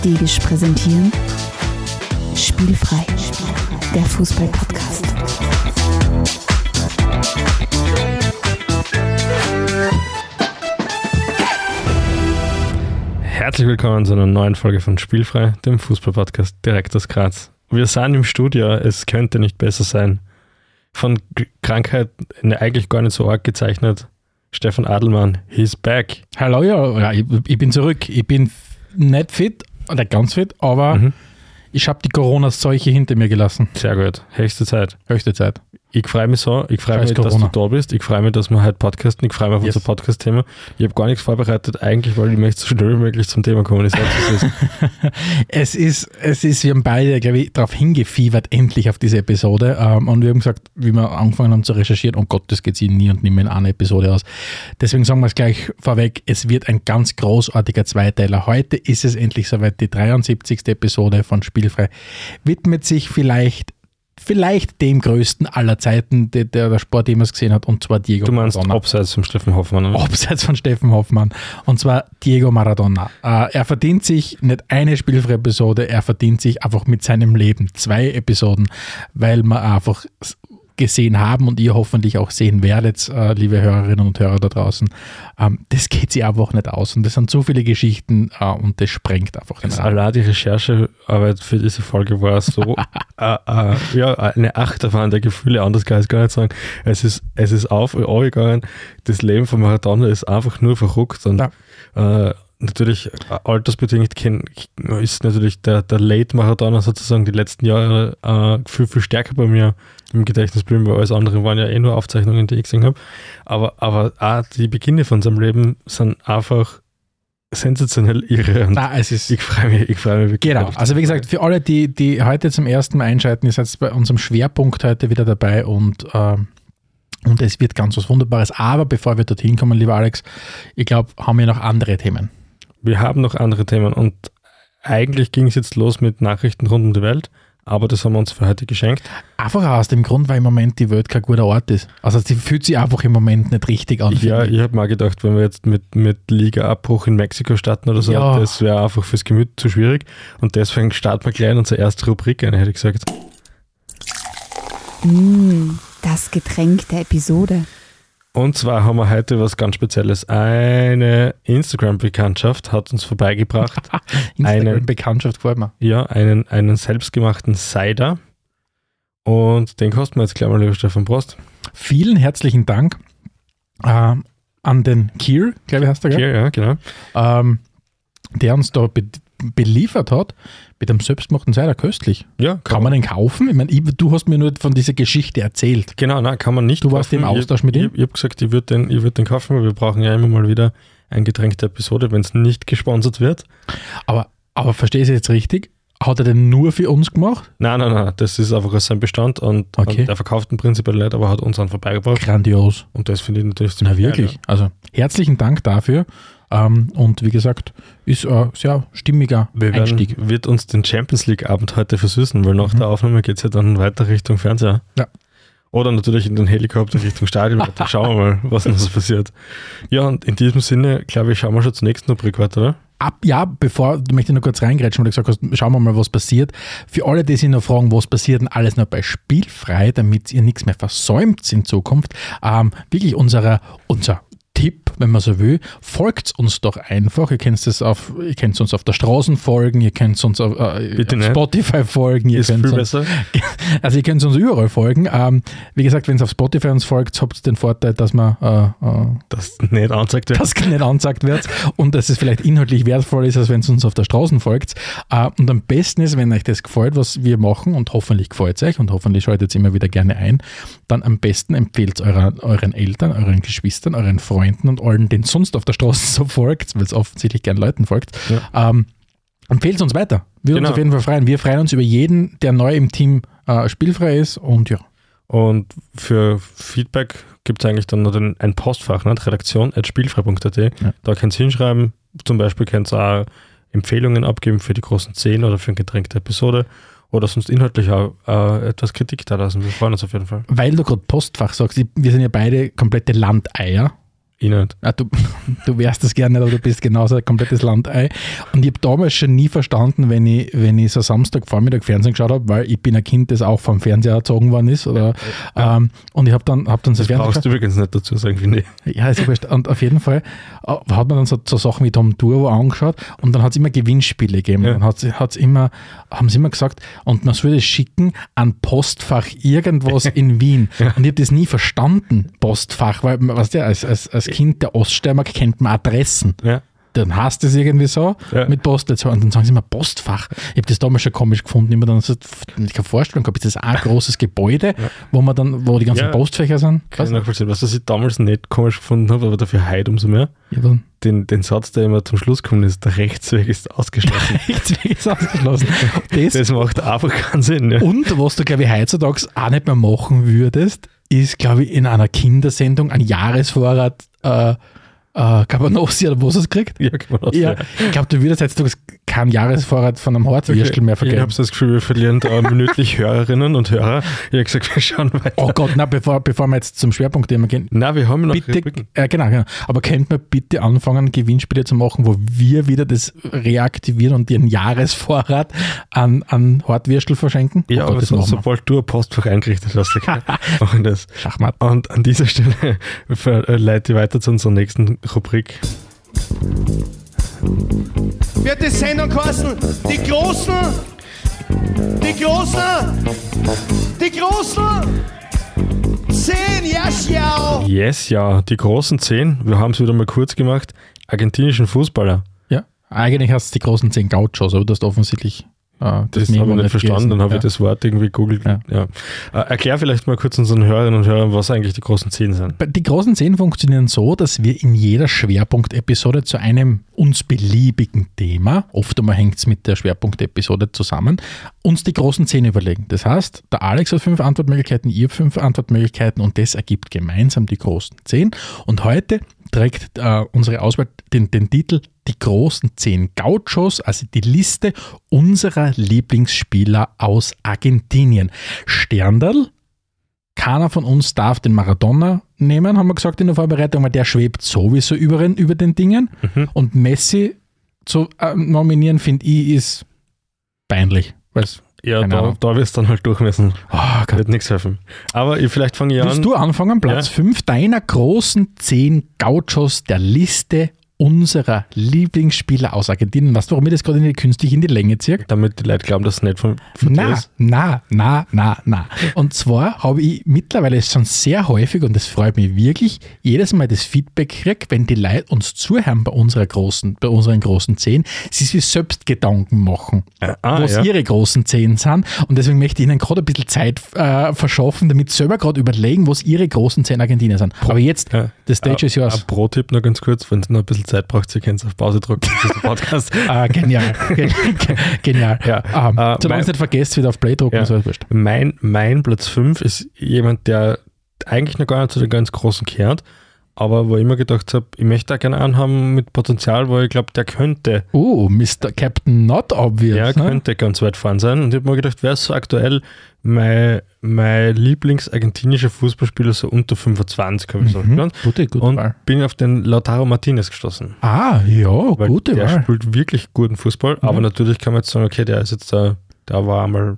Stegisch präsentieren Spielfrei, der Fußball-Podcast. Herzlich willkommen zu einer neuen Folge von Spielfrei, dem Fußball-Podcast direkt aus Graz. Wir sind im Studio, es könnte nicht besser sein. Von Krankheit eigentlich gar nicht so arg gezeichnet. Stefan Adelmann, he's back. Hallo, ja, ja ich, ich bin zurück. Ich bin nicht fit, nicht ganz fit, aber Mhm. ich habe die Corona-Seuche hinter mir gelassen. Sehr gut, höchste Zeit. Höchste Zeit. Ich freue mich so, ich freue mich, dass du da bist. Ich freue mich, dass wir heute podcasten. Ich freue mich auf Yes. unser Podcast-Thema. Ich habe gar nichts vorbereitet, eigentlich, weil ich möchte so schnell wie möglich zum Thema kommen. Ich sag's, wie es ist. Es ist, es ist, wir haben beide, glaube ich, darauf hingefiebert, endlich auf diese Episode. Ähm, und wir haben gesagt, wie wir angefangen haben zu recherchieren, oh Gott, das geht sich nie und nimmer in einer Episode aus. Deswegen sagen wir es gleich vorweg, es wird ein ganz großartiger Zweiteiler. Heute ist es endlich soweit, die 73. Episode von Spielfrei widmet sich vielleicht Vielleicht dem größten aller Zeiten, der der, der Sport jemals gesehen hat, und zwar Diego Du meinst Maradona. abseits vom Steffen Hoffmann. oder? Abseits von Steffen Hoffmann. Und zwar Diego Maradona. Äh, er verdient sich nicht eine spielfreie Episode, er verdient sich einfach mit seinem Leben zwei Episoden, weil wir einfach gesehen haben und ihr hoffentlich auch sehen werdet, äh, liebe Hörerinnen und Hörer da draußen. Ähm, das geht sich einfach nicht aus. Und das sind so viele Geschichten äh, und das sprengt einfach den Rahmen. allein die Recherchearbeit für diese Folge war so äh, äh, ja, eine Achterbahn der Gefühle, anders kann ich es gar nicht sagen. Es ist, es ist auf und gegangen. Das Leben von Maradona ist einfach nur verrückt und äh, natürlich äh, altersbedingt ist natürlich der, der Late Maradona sozusagen die letzten Jahre äh, viel, viel stärker bei mir im Gedächtnis geblieben, weil alles andere waren ja eh nur Aufzeichnungen, die ich gesehen habe. Aber, aber auch die Beginne von seinem Leben sind einfach sensationell irre und Na, es ist ich freue mich, ich freue mich wirklich. Genau, also wie gesagt, für alle, die, die heute zum ersten Mal einschalten, ihr seid bei unserem Schwerpunkt heute wieder dabei und, ähm, und es wird ganz was Wunderbares. Aber bevor wir dorthin kommen, lieber Alex, ich glaube, haben wir noch andere Themen. Wir haben noch andere Themen und eigentlich ging es jetzt los mit Nachrichten rund um die Welt, aber das haben wir uns für heute geschenkt. Einfach aus dem Grund, weil im Moment die Welt kein guter Ort ist. Also sie fühlt sich einfach im Moment nicht richtig an. Ja, ich habe mal gedacht, wenn wir jetzt mit, mit Liga-Abbruch in Mexiko starten oder so, Ja. das wäre einfach fürs Gemüt zu schwierig. Und deswegen starten wir gleich in unsere erste Rubrik ein, hätte ich gesagt. Mm, das Getränk der Episode. Und zwar haben wir heute was ganz Spezielles. Eine Instagram-Bekanntschaft hat uns vorbeigebracht. eine- Instagram-Bekanntschaft gefällt mir. ja, einen, einen selbstgemachten Cider. Und den kosten wir jetzt gleich mal, lieber Stefan Prost. Vielen herzlichen Dank äh, an den Kier, glaube ich, heißt der, gell? Ja, ja, genau. ähm, der uns da beliefert hat mit einem selbstgemachten Cider köstlich. Ja, Kann man den kaufen? Ich meine, ich, du hast mir nur von dieser Geschichte erzählt. Genau, nein, kann man nicht. Du warst im Austausch ich, mit ihm? Ich, ich habe gesagt, ich würde den, ich würd den kaufen, weil wir brauchen ja immer mal wieder ein Getränk der Episode, wenn es nicht gesponsert wird. Aber, aber verstehe ich jetzt richtig? Hat er den nur für uns gemacht? Nein, nein, nein, das ist einfach aus seinem Bestand und, Okay. und er verkauft ihn prinzipiell nicht, aber hat uns einen vorbeigebracht. Grandios. Und das finde ich natürlich Na wirklich. geil, Also herzlichen Dank dafür. Ähm, und wie gesagt, ist ein sehr stimmiger. Wir werden, Einstieg. wird uns den Champions League-Abend heute versüßen, weil nach Mhm. der Aufnahme geht es ja dann weiter Richtung Fernseher. Ja. Oder natürlich in den Helikopter Richtung Stadion. Da schauen wir mal, was so passiert. Ja, und in diesem Sinne, glaube ich, schauen wir schon zur nächsten Rubrik weiter, oder? Ab, ja, bevor, du möchte noch kurz reingrätschen, weil du gesagt hast, schauen wir mal, was passiert. Für alle, die sich noch fragen, was passiert denn alles noch bei Spielfrei, damit ihr nichts mehr versäumt in Zukunft, ähm, wirklich unserer, unser Tipp, wenn man so will, folgt uns doch einfach. Ihr könnt es auf, ihr könnt uns auf der Straße folgen, ihr könnt uns auf, äh, auf. Spotify folgen, ihr Ist könnt viel uns, besser. also ihr könnt uns überall folgen. Ähm, wie gesagt, wenn es auf Spotify uns folgt, habt ihr den Vorteil, dass man äh, äh, Das nicht anzeigt wird. das nicht angezeigt wird und dass es vielleicht inhaltlich wertvoll ist, als wenn es uns auf der Straße folgt. Äh, Und am besten ist, wenn euch das gefällt, was wir machen und hoffentlich gefällt es euch und hoffentlich schaltet es immer wieder gerne ein, dann am besten empfehlt es eurer, euren Eltern, euren Geschwistern, euren Freunden und allen, denen sonst auf der Straße so folgt, weil es offensichtlich gern Leuten folgt. Ähm, empfehlt es uns weiter. Wir uns Genau. auf jeden Fall freuen. Wir freuen uns über jeden, der neu im Team äh, spielfrei ist und ja. Und für Feedback gibt es eigentlich dann noch den, ein Postfach, ne? redaktion.spielfrei.at. Da könnt ihr hinschreiben. Zum Beispiel könnt ihr auch Empfehlungen abgeben für die großen 10 oder für ein Getränk der Episode. Oder sonst inhaltlich auch äh, etwas Kritik da lassen. Wir freuen uns auf jeden Fall. Weil du gerade Postfach sagst, wir sind ja beide komplette Landeier. Ich nicht. Ah, du, du wärst das gerne, aber du bist genauso ein komplettes Landei. Und ich habe damals schon nie verstanden, wenn ich, wenn ich so Samstagvormittag Fernsehen geschaut habe, weil ich bin ein Kind, das auch vom Fernseher erzogen worden ist. Oder, ähm, und ich habe dann, hab dann so Das Fernsehen brauchst du übrigens nicht dazu sagen, finde ich. Ja, ist ja wurscht. Und auf jeden Fall äh, hat man dann so, so Sachen wie Tom Turbo angeschaut und dann hat es immer Gewinnspiele gegeben. Ja. Dann hat's, hat's immer, haben sie immer gesagt, und man soll das schicken an Postfach irgendwas in Wien. Und ich habe das nie verstanden, Postfach, weil, weißt du, als, als, als Kind der Oststeiermark kennt man Adressen. Ja. Dann heißt es irgendwie so Ja. mit Postleitzahl und dann sagen sie immer Postfach. Ich habe das damals schon komisch gefunden. Ich habe mir dann so ich kann vorstellen gehabt, ist das ein großes Gebäude, wo man dann, wo die ganzen Ja. Postfächer sind? Kann ich nachvollziehen. Was, was ich damals nicht komisch gefunden habe, aber dafür heute umso mehr, Ja, den, den Satz, der immer zum Schluss kommt, ist, der Rechtsweg ist ausgeschlossen. Rechtsweg ist ausgeschlossen. Das, das macht einfach keinen Sinn. Ja. und was du, glaube ich, heutzutage auch nicht mehr machen würdest, ist, glaube ich, in einer Kindersendung ein Jahresvorrat äh, äh, Cabanossi oder was es kriegt. Ja, auch Ja, ich glaube, du würdest heutzutage keinen Jahresvorrat von einem Hartwürstel mehr Ich habe vergeben. das Gefühl, wir verlieren da minütlich Hörerinnen und Hörer. Ich habe gesagt, wir schauen weiter. Oh Gott, na, bevor, bevor wir jetzt zum Schwerpunktthema gehen, Nein, wir haben noch bitte, äh, genau, genau. Aber könnten wir bitte anfangen, Gewinnspiele zu machen, wo wir wieder das reaktivieren und ihren Jahresvorrat an, an Hartwürstel verschenken? Ja, oh Gott, aber das so, sobald du ein Postfach eingerichtet hast, okay, machen das. Schachmatt. Und an dieser Stelle verleite ich weiter zu unserer nächsten Rubrik. Wird die Sendung kosten. Die Großen, die Großen, die Großen. Zehn, ja, schau. Yes, ja, die großen zehn, wir haben es wieder mal kurz gemacht, argentinischen Fußballer. Ja, eigentlich hast du die großen zehn Gauchos, aber du hast offensichtlich äh, Das Memo habe ich nicht verstanden, gelesen. dann habe ja. ich das Wort irgendwie googelt. Ja. Ja. Äh, erklär vielleicht mal kurz unseren Hörerinnen und Hörern, was eigentlich die großen zehn sind. Die großen zehn funktionieren so, dass wir in jeder Schwerpunktepisode zu einem uns beliebigen Thema, oft einmal hängt es mit der Schwerpunktepisode zusammen, uns die großen zehn überlegen. Das heißt, der Alex hat fünf Antwortmöglichkeiten, ihr fünf Antwortmöglichkeiten und das ergibt gemeinsam die großen zehn. Und heute trägt äh, unsere Auswahl den, den Titel Die großen zehn Gauchos, also die Liste unserer Lieblingsspieler aus Argentinien. Sterndal, keiner von uns darf den Maradona nehmen, haben wir gesagt in der Vorbereitung, weil der schwebt sowieso über, den- über den Dingen. Mhm. Und Messi zu äh, nominieren, finde ich, ist peinlich. Weil's, Ja, da, da wirst du dann halt durch müssen. oh Gott. Wird nichts helfen. Aber ich, vielleicht fange ich Willst an. du anfangen? Platz Ja. 5 deiner großen 10 Gauchos der Liste unserer Lieblingsspieler aus Argentinien. Weißt du, warum ich das gerade in die, künstlich in die Länge ziehe? Damit die Leute glauben, dass es nicht von, von Na, ist. na, na, na, na. Und zwar habe ich mittlerweile schon sehr häufig, und das freut mich wirklich, jedes Mal das Feedback gekriegt, wenn die Leute uns zuhören bei unserer großen, bei unseren großen Zehn, sie sich selbst Gedanken machen, ah, was ja. ihre großen Zehn sind. Und deswegen möchte ich ihnen gerade ein bisschen Zeit äh, verschaffen, damit sie selber gerade überlegen, was ihre großen Zehn Argentinier sind. Aber jetzt, Ja. the stage is Ein yours. Pro-Tipp noch ganz kurz, wenn es noch ein bisschen Zeit braucht, Sie können es auf Pause drücken. Der Podcast. Ah, genial. Gen- genial. Ja, Ähm, äh, solange ihr es nicht vergesst, wieder auf Play drucken, Ja. so. Mein, mein Platz 5 ist jemand, der eigentlich noch gar nicht zu den ganz Großen kehrt, aber wo ich immer gedacht habe, ich möchte da gerne einen haben mit Potenzial, wo ich glaube, der könnte, Oh, Mr. Captain Not Obvious. ja, ne? könnte ganz weit vorn sein. Und ich habe mir gedacht, wer ist so aktuell mein, mein Lieblings-argentinischer Fußballspieler so unter 25, habe ich Mhm. genannt. Gute, gute Und Wahl. bin auf den Lautaro Martinez gestoßen. Ah, ja, Weil gute der Wahl. spielt wirklich guten Fußball, aber natürlich kann man jetzt sagen, okay, der ist jetzt da, der war einmal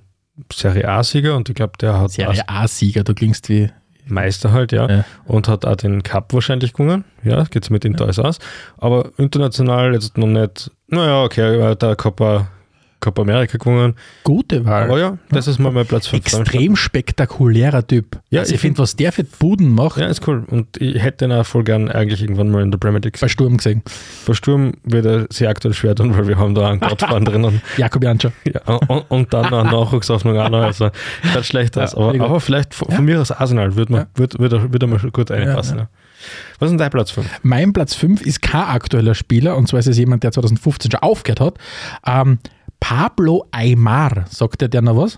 Serie A-Sieger und ich glaube, der hat Serie A-Sieger, du klingst wie. Meister halt, ja. Ja. Und hat auch den Cup wahrscheinlich gewonnen. Ja, geht's mit ihm da alles aus. Aber international jetzt noch nicht, naja, okay, er hat da Copa America gewonnen. Gute Wahl. Aber ja, das ist mal mein Platz 5. Extrem spektakulärer Typ. Ja, also ich finde, was der für Buden macht, Ja, ist cool. Und ich hätte ihn auch voll gern eigentlich irgendwann mal in der Premier League. bei Sturm gesehen. Bei Sturm wird er sehr aktuell schwer tun, weil wir haben da einen Gottfahren drinnen. Jakob Janscher. Ja, und, und dann eine Nachwuchshoffnung auch noch. Also, schaut schlecht aus. Ja, aber, aber vielleicht von, Ja. mir aus Arsenal würde Ja. würd, würd, er- würd mal schon gut reinpassen. Ja, Was ist dein Platz 5? Mein Platz 5 ist kein aktueller Spieler, und zwar ist es jemand, der 2015 schon aufgehört hat. Ähm, Pablo Aymar, sagt der dir noch was?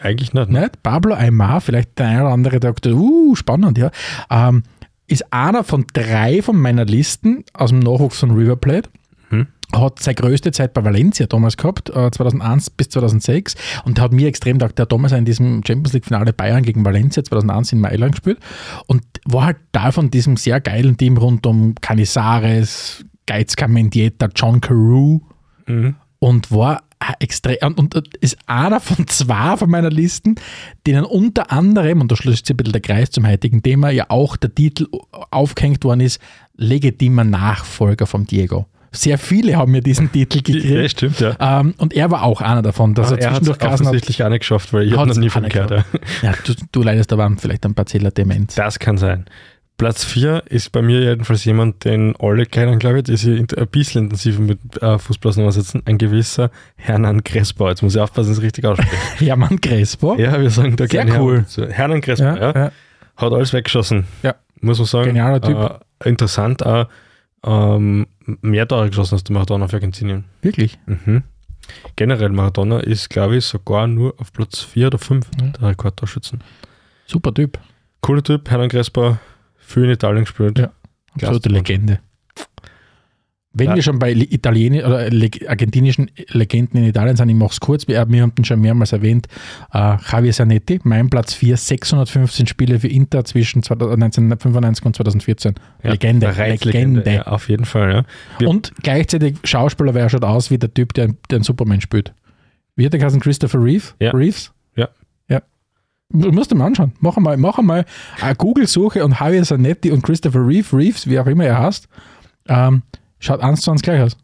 Eigentlich nicht. Ne? Nicht? Pablo Aymar, vielleicht der eine oder andere, der sagt, uh, spannend, ja. Ähm, ist einer von drei von meiner Listen aus dem Nachwuchs von River Plate. Hm. hat seine größte Zeit bei Valencia damals gehabt, äh, 2001 bis 2006 und hat mir extrem gedacht, der hat damals in diesem Champions League Finale Bayern gegen Valencia 2001 in Mailand gespielt und war halt da von diesem sehr geilen Team rund um Canizares, Geizka Mendieta, John Carew Mhm. und war extrem und, und ist einer von zwei von meiner Listen, denen unter anderem, und da schließt sich ein bisschen der Kreis zum heutigen Thema, ja auch der Titel aufgehängt worden ist, legitimer Nachfolger von Diego. Sehr viele haben mir diesen Titel Ja, gekriegt. stimmt, ja. Ähm, und er war auch einer davon, dass Aber er er hat es zwischendurch hat, offensichtlich auch nicht geschafft, weil ich habe noch nie von gehört. Ja. ja, du, du leidest aber vielleicht an Parzeller Demenz. Das kann sein. Platz 4 ist bei mir jedenfalls jemand, den alle kennen, glaube ich, die sich ein bisschen intensiver mit äh, Fußball auseinandersetzen. Ein gewisser Hernan Crespo. Jetzt muss ich aufpassen, dass ich es richtig ausspreche. Hermann Crespo. ja, wir sagen da Sehr gerne cool. Hernan, dazu. Hernan Crespo, ja, ja, ja. Hat alles weggeschossen. Ja. Muss man sagen. Genialer Typ. Äh, interessant auch. Ähm, mehr Tore geschossen als der Maradona für Argentinien. Wirklich. Mhm. Generell Maradona ist, glaube ich, sogar nur auf Platz 4 oder 5 Ja. der Rekordtorschützen. Super Typ. Cooler Typ, Hernan Crespo, viel in Italien gespielt. Ja. Absolute. Legende. Wenn Ja. wir schon bei Italien oder argentinischen Legenden in Italien sind, ich mache es kurz, wir, haben den schon mehrmals erwähnt, äh, Javier Zanetti, mein Platz 4, 615 Spiele für Inter zwischen 2000 1995 und 2014. Ja, Legende, bereits Legende. Ja, auf jeden Fall, ja. Und gleichzeitig Schauspieler, wer schaut aus wie der Typ, der, der einen Superman spielt. Wie hat der geheißen? Christopher Reeve? Reeves? Du musst dir mal anschauen. Mach einmal, mach einmal eine Google-Suche und Javier Zanetti und Christopher Reeve, Reeves, wie auch immer er heißt, ähm, schaut eins zu eins gleich aus.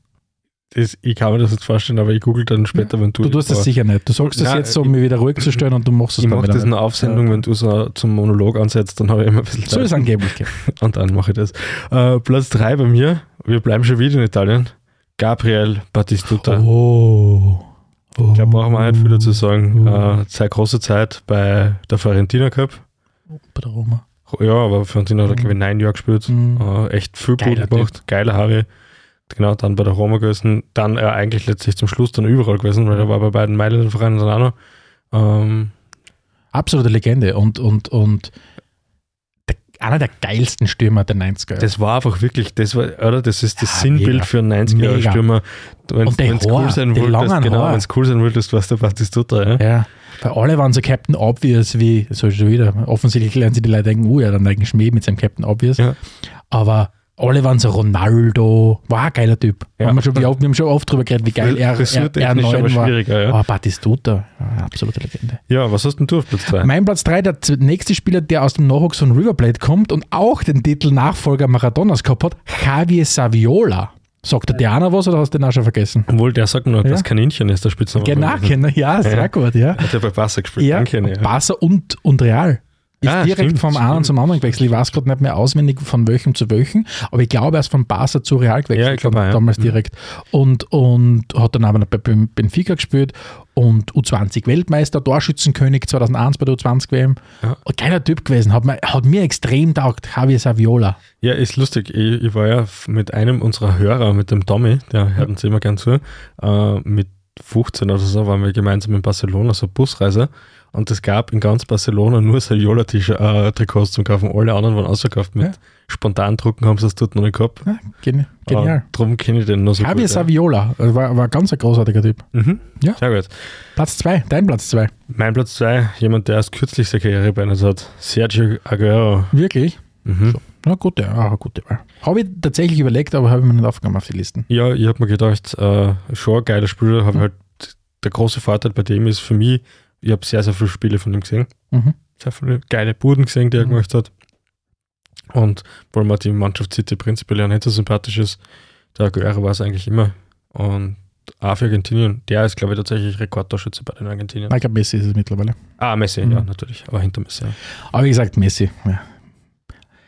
Das, ich kann mir das jetzt vorstellen, aber ich google dann später, wenn du. Du tust das sicher nicht. Du sagst das Nein, jetzt, um ich- mich wieder ruhig zu stellen und du machst es Ich mache das nicht. nur auf Sendung, wenn du so zum Monolog ansetzt, dann habe ich immer ein bisschen So ist Zeit. angeblich. gell. Und dann mache ich das. Äh, Platz 3 bei mir, wir bleiben schon wieder in Italien. Gabriel Battistuta. Oh. Ich glaube, brauchen wir nicht viel dazu sagen. Oh. Äh, seine große Zeit bei der Fiorentina gehabt. Bei der Roma. Ja, aber Fiorentina hat, er, Mhm. glaube ich, neun Jahre gespielt. Mhm. Äh, echt viel Geiler Punkte gemacht. Geiler Harry. Genau, dann bei der Roma gewesen. Dann äh, eigentlich letztlich zum Schluss dann überall gewesen, weil er war bei beiden Mailand-Vereinen dann auch noch. Ähm, Absolute Legende und, und, und einer der geilsten Stürmer der 90er. Das war einfach wirklich, das war, oder? Das ist das Ja, Sinnbild mega. für einen 90er-Stürmer. Wenn Und die es Haare, cool sein wolltest, genau, wenn es cool sein wolltest, warst du Batistuta, ja? Ja, weil alle waren so Captain Obvious wie, so schon wieder, offensichtlich lernen sie die Leute denken, oh ja, dann eigentlich Schmäh mit seinem Captain Obvious. Ja. Aber alle waren so Ronaldo, war ein geiler Typ. Ja. Haben wir, schon, wir haben schon oft drüber geredet, wie geil er, er, Frisurtechnisch aber R9 war. schwieriger, ja. Aber Batistuta, ja, absolute Legende. Ja, was hast denn du auf Platz 2? Mein Platz 3, der nächste Spieler, der aus dem Nachwuchs von River Plate kommt und auch den Titel Nachfolger Maradonas gehabt hat, Javier Saviola. Sagt der Diana was oder hast du den auch schon vergessen? Obwohl, der sagt nur, Ja. das Kaninchen ist der Spitzname. Genau, ja, sehr Ja. gut, ja. Hat ja bei Barca gespielt, Ja, danke. Ja. Barca und, und Real. Ist Ah, direkt stimmt, vom einen stimmt. zum anderen gewechselt. Ich weiß gerade nicht mehr auswendig von welchem zu welchem, aber ich glaube, er ist von Barca zu Real gewechselt, Ja, ich glaube auch, ja. damals Mhm. direkt. Und, und hat dann aber noch bei Ben- Benfica gespielt und U20 Weltmeister, Torschützenkönig 2001 bei der U20 WM. Ja. Geiler Typ gewesen, hat mir, hat mir extrem taugt, Javier Saviola. Ja, ist lustig. Ich, ich war ja mit einem unserer Hörer, mit dem Tommy, der hört uns immer gern zu, äh, mit 15 oder so waren wir gemeinsam in Barcelona, so Busreise. Und es gab in ganz Barcelona nur Saviola-Trikots zum Kaufen. Alle anderen waren ausverkauft. Mit Ja. Spontandrucken haben sie das dort noch nicht gehabt. Ja, gen genial. Äh, Darum kenne ich den noch so Javier gut. Ja. Saviola, also war, war ganz ein großartiger Typ. Mhm. Ja. Sehr gut. Platz 2, dein Platz 2. Mein Platz 2, jemand, der erst kürzlich seine Karriere beendet hat. Sergio Aguero. Wirklich? Mhm. Na gute, auch eine gute Wahl. Habe ich tatsächlich überlegt, aber habe ich mir nicht aufgenommen auf die Listen. Ja, ich habe mir gedacht, äh, schon ein geiler Spieler, habe Mhm. halt der große Vorteil bei dem ist für mich, ich habe sehr, sehr viele Spiele von ihm gesehen. Mhm. Sehr viele geile Buden gesehen, die er Mhm. gemacht hat. Und weil mir die Mannschaft City prinzipiell ja nicht so sympathisch ist, der Aguero war es eigentlich immer. Und auch für Argentinien, der ist, glaube ich, tatsächlich Rekordtorschütze bei den Argentiniern. Ich glaube, Messi ist es mittlerweile. Ah, Messi, Mhm. ja, natürlich, aber hinter Messi. Ja. Aber wie gesagt, Messi. Ja.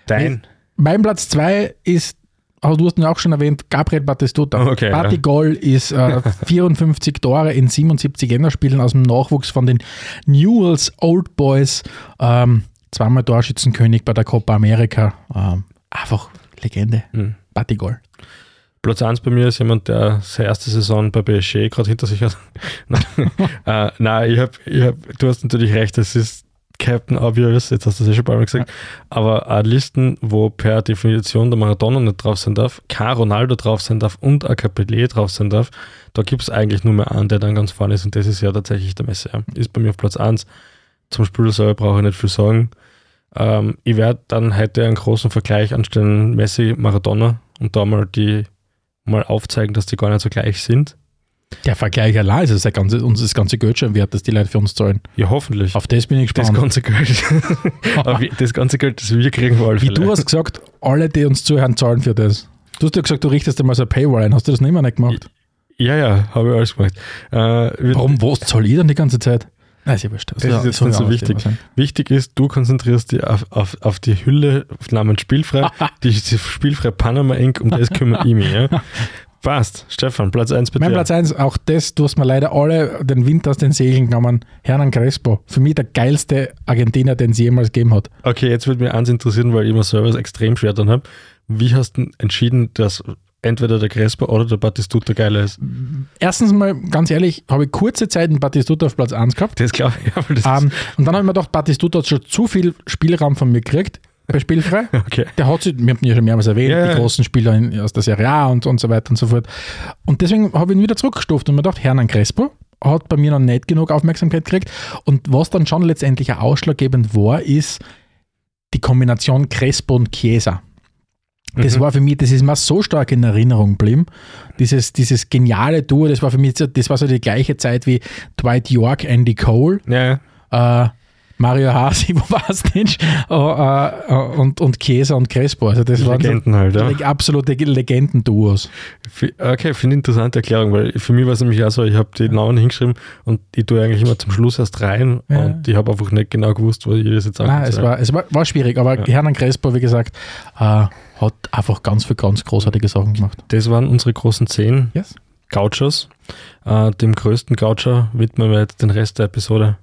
Dein? Mein Platz 2 ist, aber du hast ihn auch schon erwähnt, Gabriel Batistuta. Okay, ja. Batigol ist äh, 54 Tore in 77 Länderspielen aus dem Nachwuchs von den Newells Old Boys. Ähm, zweimal Torschützenkönig bei der Copa America. Ähm, einfach Legende. Mhm. Batigol. Platz 1 bei mir ist jemand, der seine erste Saison bei PSG gerade hinter sich hat. nein, äh, nein ich hab, ich hab, du hast natürlich recht, es ist Captain Obvious, jetzt hast du es ja schon ein paar Mal gesagt, aber auch Listen, wo per Definition der Maradona nicht drauf sein darf, kein Ronaldo drauf sein darf und ein Capelé drauf sein darf, da gibt es eigentlich nur mehr einen, der dann ganz vorne ist und das ist ja tatsächlich der Messi. Ja. Ist bei mir auf Platz 1. Zum Spiel selber brauche ich nicht viel sagen. Ähm, ich werde dann heute einen großen Vergleich anstellen, Messi, Maradona und da mal die mal aufzeigen, dass die gar nicht so gleich sind. Der Vergleich allein ist es der ganze, uns das ganze Geld schon wert, dass die Leute für uns zahlen. Ja, hoffentlich. Auf das bin ich das gespannt. ganze Geld. Das ganze Geld, das wir kriegen, vor allem. Wie du hast gesagt, alle, die uns zuhören, zahlen für das. Du hast ja gesagt, du richtest einmal so eine Paywall ein. Hast du das nicht mehr nicht gemacht? Ja, ja, habe ich alles gemacht. Äh, Warum, was zahle ich dann die ganze Zeit? Nein, ist ja wurscht. Das ist jetzt nicht so wichtig. Wichtig ist, du konzentrierst dich auf, auf, auf die Hülle namens Spielfrei, die, die Spielfrei Panama Inc., um das kümmere ich mich. Ja. Passt. Stefan, Platz 1 bei Mein. Platz 1, auch das, du hast mir leider alle den Wind aus den Segeln genommen. Hernan Crespo. Für mich der geilste Argentinier, den es jemals gegeben hat. Okay, jetzt würde mich eins interessieren, weil ich mir selber extrem schwer dann habe. Wie hast du entschieden, dass entweder der Crespo oder der Batistuta geiler ist? Erstens mal, ganz ehrlich, habe ich kurze Zeit einen Batistuta auf Platz 1 gehabt. Das glaube ich, aber das Ähm, und dann habe ich mir gedacht, Batistuta hat schon zu viel Spielraum von mir gekriegt bei Spielfrei. Okay. Der hat sich, wir haben ihn ja schon mehrmals erwähnt, ja. die großen Spieler in, aus der Serie A und, und so weiter und so fort. Und deswegen habe ich ihn wieder zurückgestuft und mir gedacht, Hernan Crespo hat bei mir noch nicht genug Aufmerksamkeit gekriegt. Und was dann schon letztendlich ausschlaggebend war, ist die Kombination Crespo und Chiesa. Das Mhm. war für mich, das ist mir so stark in Erinnerung geblieben. Dieses, dieses geniale Duo, das war für mich, so- das war so die gleiche Zeit wie Dwight York, Andy Cole Ja, ja. äh, Mario Hasi, wo war es nicht? Oh, äh, und, und Chiesa und Crespo. Also das waren Legenden halt, so ja. leg- absolute Legendenduos. Okay, finde interessante Erklärung, weil für mich war es nämlich auch so, ich habe die Namen hingeschrieben und ich tue eigentlich immer zum Schluss erst rein Ja. und ich habe einfach nicht genau gewusst, wo ich das jetzt Nein, sagen es soll. war, es war, war schwierig, aber Ja. Hernan Crespo, wie gesagt, äh, hat einfach ganz viel ganz großartige Sachen gemacht. Das waren unsere großen zehn Yes. Gauchos. Äh, dem größten Gaucher widmen wir jetzt den Rest der Episode.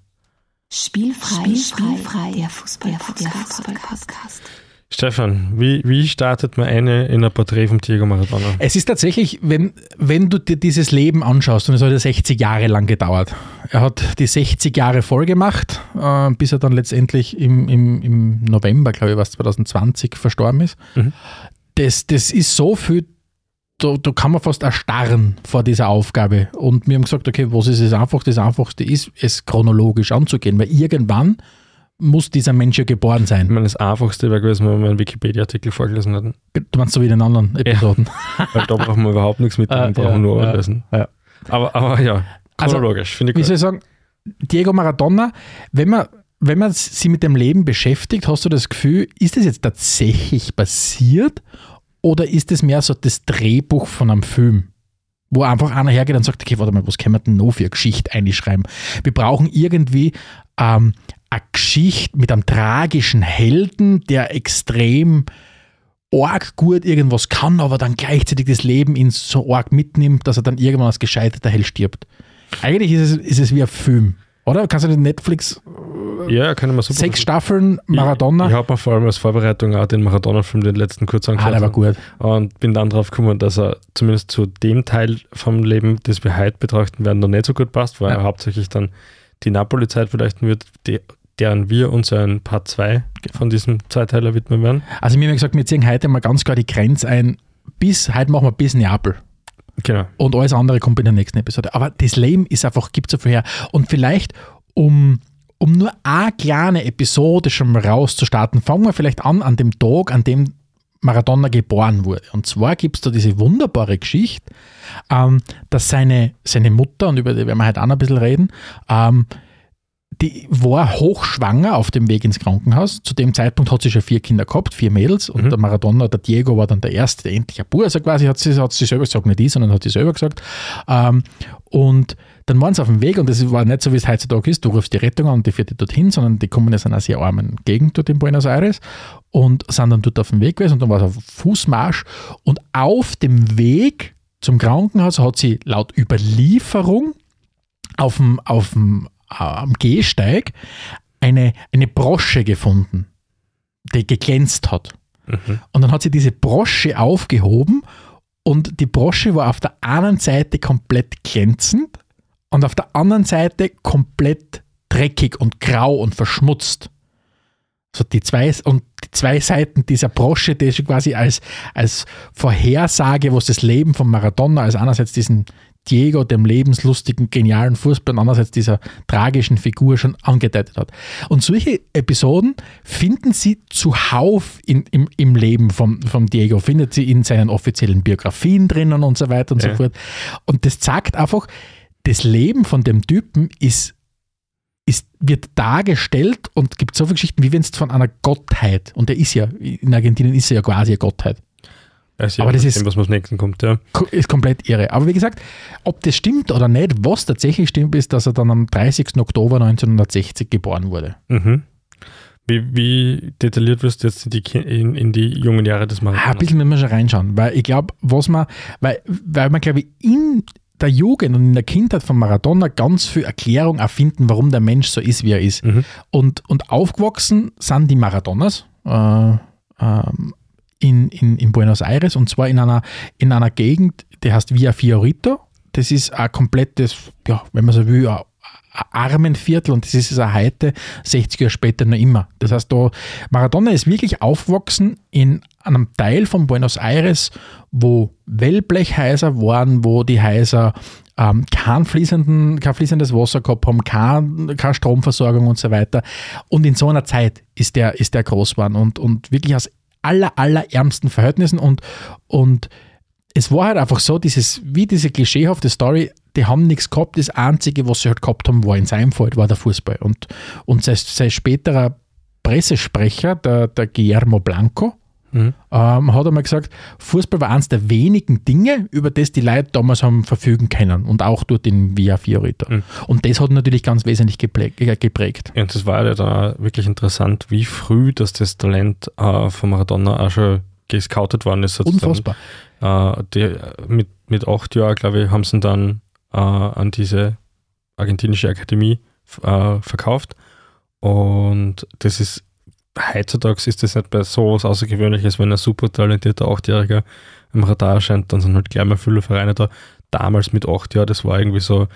Spielfrei, spielfrei, der Fußball-Podcast. Stefan, wie, wie startet man eine in ein Porträt vom Diego Maradona? Es ist tatsächlich, wenn, wenn du dir dieses Leben anschaust, und es hat ja 60 Jahre lang gedauert. Er hat die 60 Jahre voll gemacht, äh, bis er dann letztendlich im, im, im November, glaube ich, was 2020 verstorben ist. Mhm. Das, das ist so viel, da, da kann man fast erstarren vor dieser Aufgabe. Und wir haben gesagt, okay, was ist das Einfachste? Das Einfachste ist, es chronologisch anzugehen, weil irgendwann muss dieser Mensch ja geboren Ich sein. meine, das Einfachste wäre gewesen, wenn wir einen Wikipedia-Artikel vorgelesen hätten. Du meinst so wie in den anderen Episoden. Weil da brauchen wir überhaupt nichts mit, Ah, dann brauchen ja, wir nur ja, ja. Aber, aber ja, Also, chronologisch, finde wie ich soll gut. ich sagen, Diego Maradona, wenn man, wenn man sich mit dem Leben beschäftigt, hast du das Gefühl, ist das jetzt tatsächlich passiert oder ist es mehr so das Drehbuch von einem Film? Wo einfach einer hergeht und sagt, okay, warte mal, was können wir denn noch für eine Geschichte einschreiben? Wir brauchen irgendwie ähm, eine Geschichte mit einem tragischen Helden, der extrem arg gut irgendwas kann, aber dann gleichzeitig das Leben ihn so arg mitnimmt, dass er dann irgendwann als gescheiterter Held stirbt. Eigentlich ist es, ist es wie ein Film, oder? Kannst du den Netflix Ja, kann mir super sechs Staffeln Maradona? Ich, ich habe mir vor allem als Vorbereitung auch den Maradona-Film, den letzten kurz ah, angeschaut. der war gut. Und bin dann drauf gekommen, dass er zumindest zu dem Teil vom Leben, das wir heute betrachten werden, noch nicht so gut passt, weil Ja. er hauptsächlich dann die Napoli-Zeit beleuchten wird, die, deren wir uns ein Part 2 von diesem Zweiteiler widmen werden. Also mir haben gesagt, wir ziehen heute mal ganz klar die Grenze ein, bis, heute machen wir bis Neapel. Genau. Und alles andere kommt in der nächsten Episode. Aber das Leben ist einfach, gibt so viel her. Und vielleicht, um, um nur eine kleine Episode schon mal rauszustarten, fangen wir vielleicht an an dem Tag, an dem Maradona geboren wurde. Und zwar gibt es da diese wunderbare Geschichte, ähm, dass seine, seine Mutter, und über die werden wir heute auch noch ein bisschen reden, ähm, die war hochschwanger auf dem Weg ins Krankenhaus. Zu dem Zeitpunkt hat sie schon vier Kinder gehabt, vier Mädels. Und Mhm. der Maradona, der Diego, war dann der Erste, der endlich ein Bub, also quasi hat sie, hat sie selber gesagt, nicht ich, sondern hat sie selber gesagt. Ähm, und dann waren sie auf dem Weg und das war nicht so, wie es heutzutage ist. Du rufst die Rettung an und die fährt dich dorthin, sondern die kommen aus einer sehr armen Gegend dort in Buenos Aires und sind dann dort auf dem Weg gewesen und dann war es auf Fußmarsch und auf dem Weg zum Krankenhaus hat sie laut Überlieferung auf dem, auf dem äh, am Gehsteig eine, eine Brosche gefunden, die geglänzt hat. Mhm. Und dann hat sie diese Brosche aufgehoben und die Brosche war auf der einen Seite komplett glänzend und auf der anderen Seite komplett dreckig und grau und verschmutzt. So die zwei, und die zwei Seiten dieser Brosche, die ist quasi als, als Vorhersage, was das Leben von Maradona, also einerseits diesen Diego, dem lebenslustigen, genialen Fußball, und andererseits dieser tragischen Figur schon angedeutet hat. Und solche Episoden finden Sie zuhauf in, im, im Leben vom, vom Diego, findet Sie in seinen offiziellen Biografien drinnen und so weiter und Ja. so fort. Und das zeigt einfach, das Leben von dem Typen ist, ist, wird dargestellt und gibt so viele Geschichten, wie wenn es von einer Gottheit, und er ist ja, in Argentinien ist er ja quasi eine Gottheit, Also, Aber das ist- was als nächsten kommt, ja. Ist komplett irre. Aber wie gesagt, ob das stimmt oder nicht, was tatsächlich stimmt, ist, dass er dann am 30. Oktober 1960 geboren wurde. Mhm. Wie, wie detailliert wirst du jetzt in die, in, in die jungen Jahre des Ah, Maradona? ein bisschen müssen wir schon reinschauen, weil ich glaube, was man, weil, weil man, glaube ich, in der Jugend und in der Kindheit von Maradona ganz viel Erklärung erfinden, warum der Mensch so ist, wie er ist. Mhm. Und, und aufgewachsen sind die Maradonas äh, ähm, in, in, in Buenos Aires und zwar in einer, in einer Gegend, die heißt Villa Fiorito. Das ist ein komplettes, ja, wenn man so will, ein ein Armenviertel und das ist es auch heute, 60 Jahre später noch immer. Das heißt, da, Maradona ist wirklich aufgewachsen in einem Teil von Buenos Aires, wo Wellblechhäuser waren, wo die Häuser ähm, kein, fließenden, kein fließendes Wasser gehabt haben, kein, keine Stromversorgung und so weiter. Und in so einer Zeit ist der, ist der groß geworden und, und wirklich aus aller, allerärmsten Verhältnissen und, und es war halt einfach so, dieses, wie diese klischeehafte Story, die haben nichts gehabt. Das Einzige, was sie halt gehabt haben, war in seinem Fall, war der Fußball. Und, und sein, sein späterer Pressesprecher, der, der Guillermo Blanco, Mhm. ähm, hat einmal gesagt, Fußball war eines der wenigen Dinge, über das die Leute damals haben verfügen können. Und auch dort in Via Fiorito. Mhm. Und das hat natürlich ganz wesentlich geprägt. äh, geprägt. Ja, und das war ja dann auch wirklich interessant, wie früh dass das Talent äh, von Maradona auch schon gescoutet worden ist. sozusagen. Unfassbar. Äh, die, mit, mit acht Jahren, glaube ich, haben sie ihn dann äh, an diese argentinische Akademie äh, verkauft. Und das ist, heutzutage ist das nicht bei so was Außergewöhnliches, wenn ein super talentierter Achtjähriger im Radar erscheint, dann sind halt gleich mal viele Vereine da. Damals mit acht Jahren, das war irgendwie so,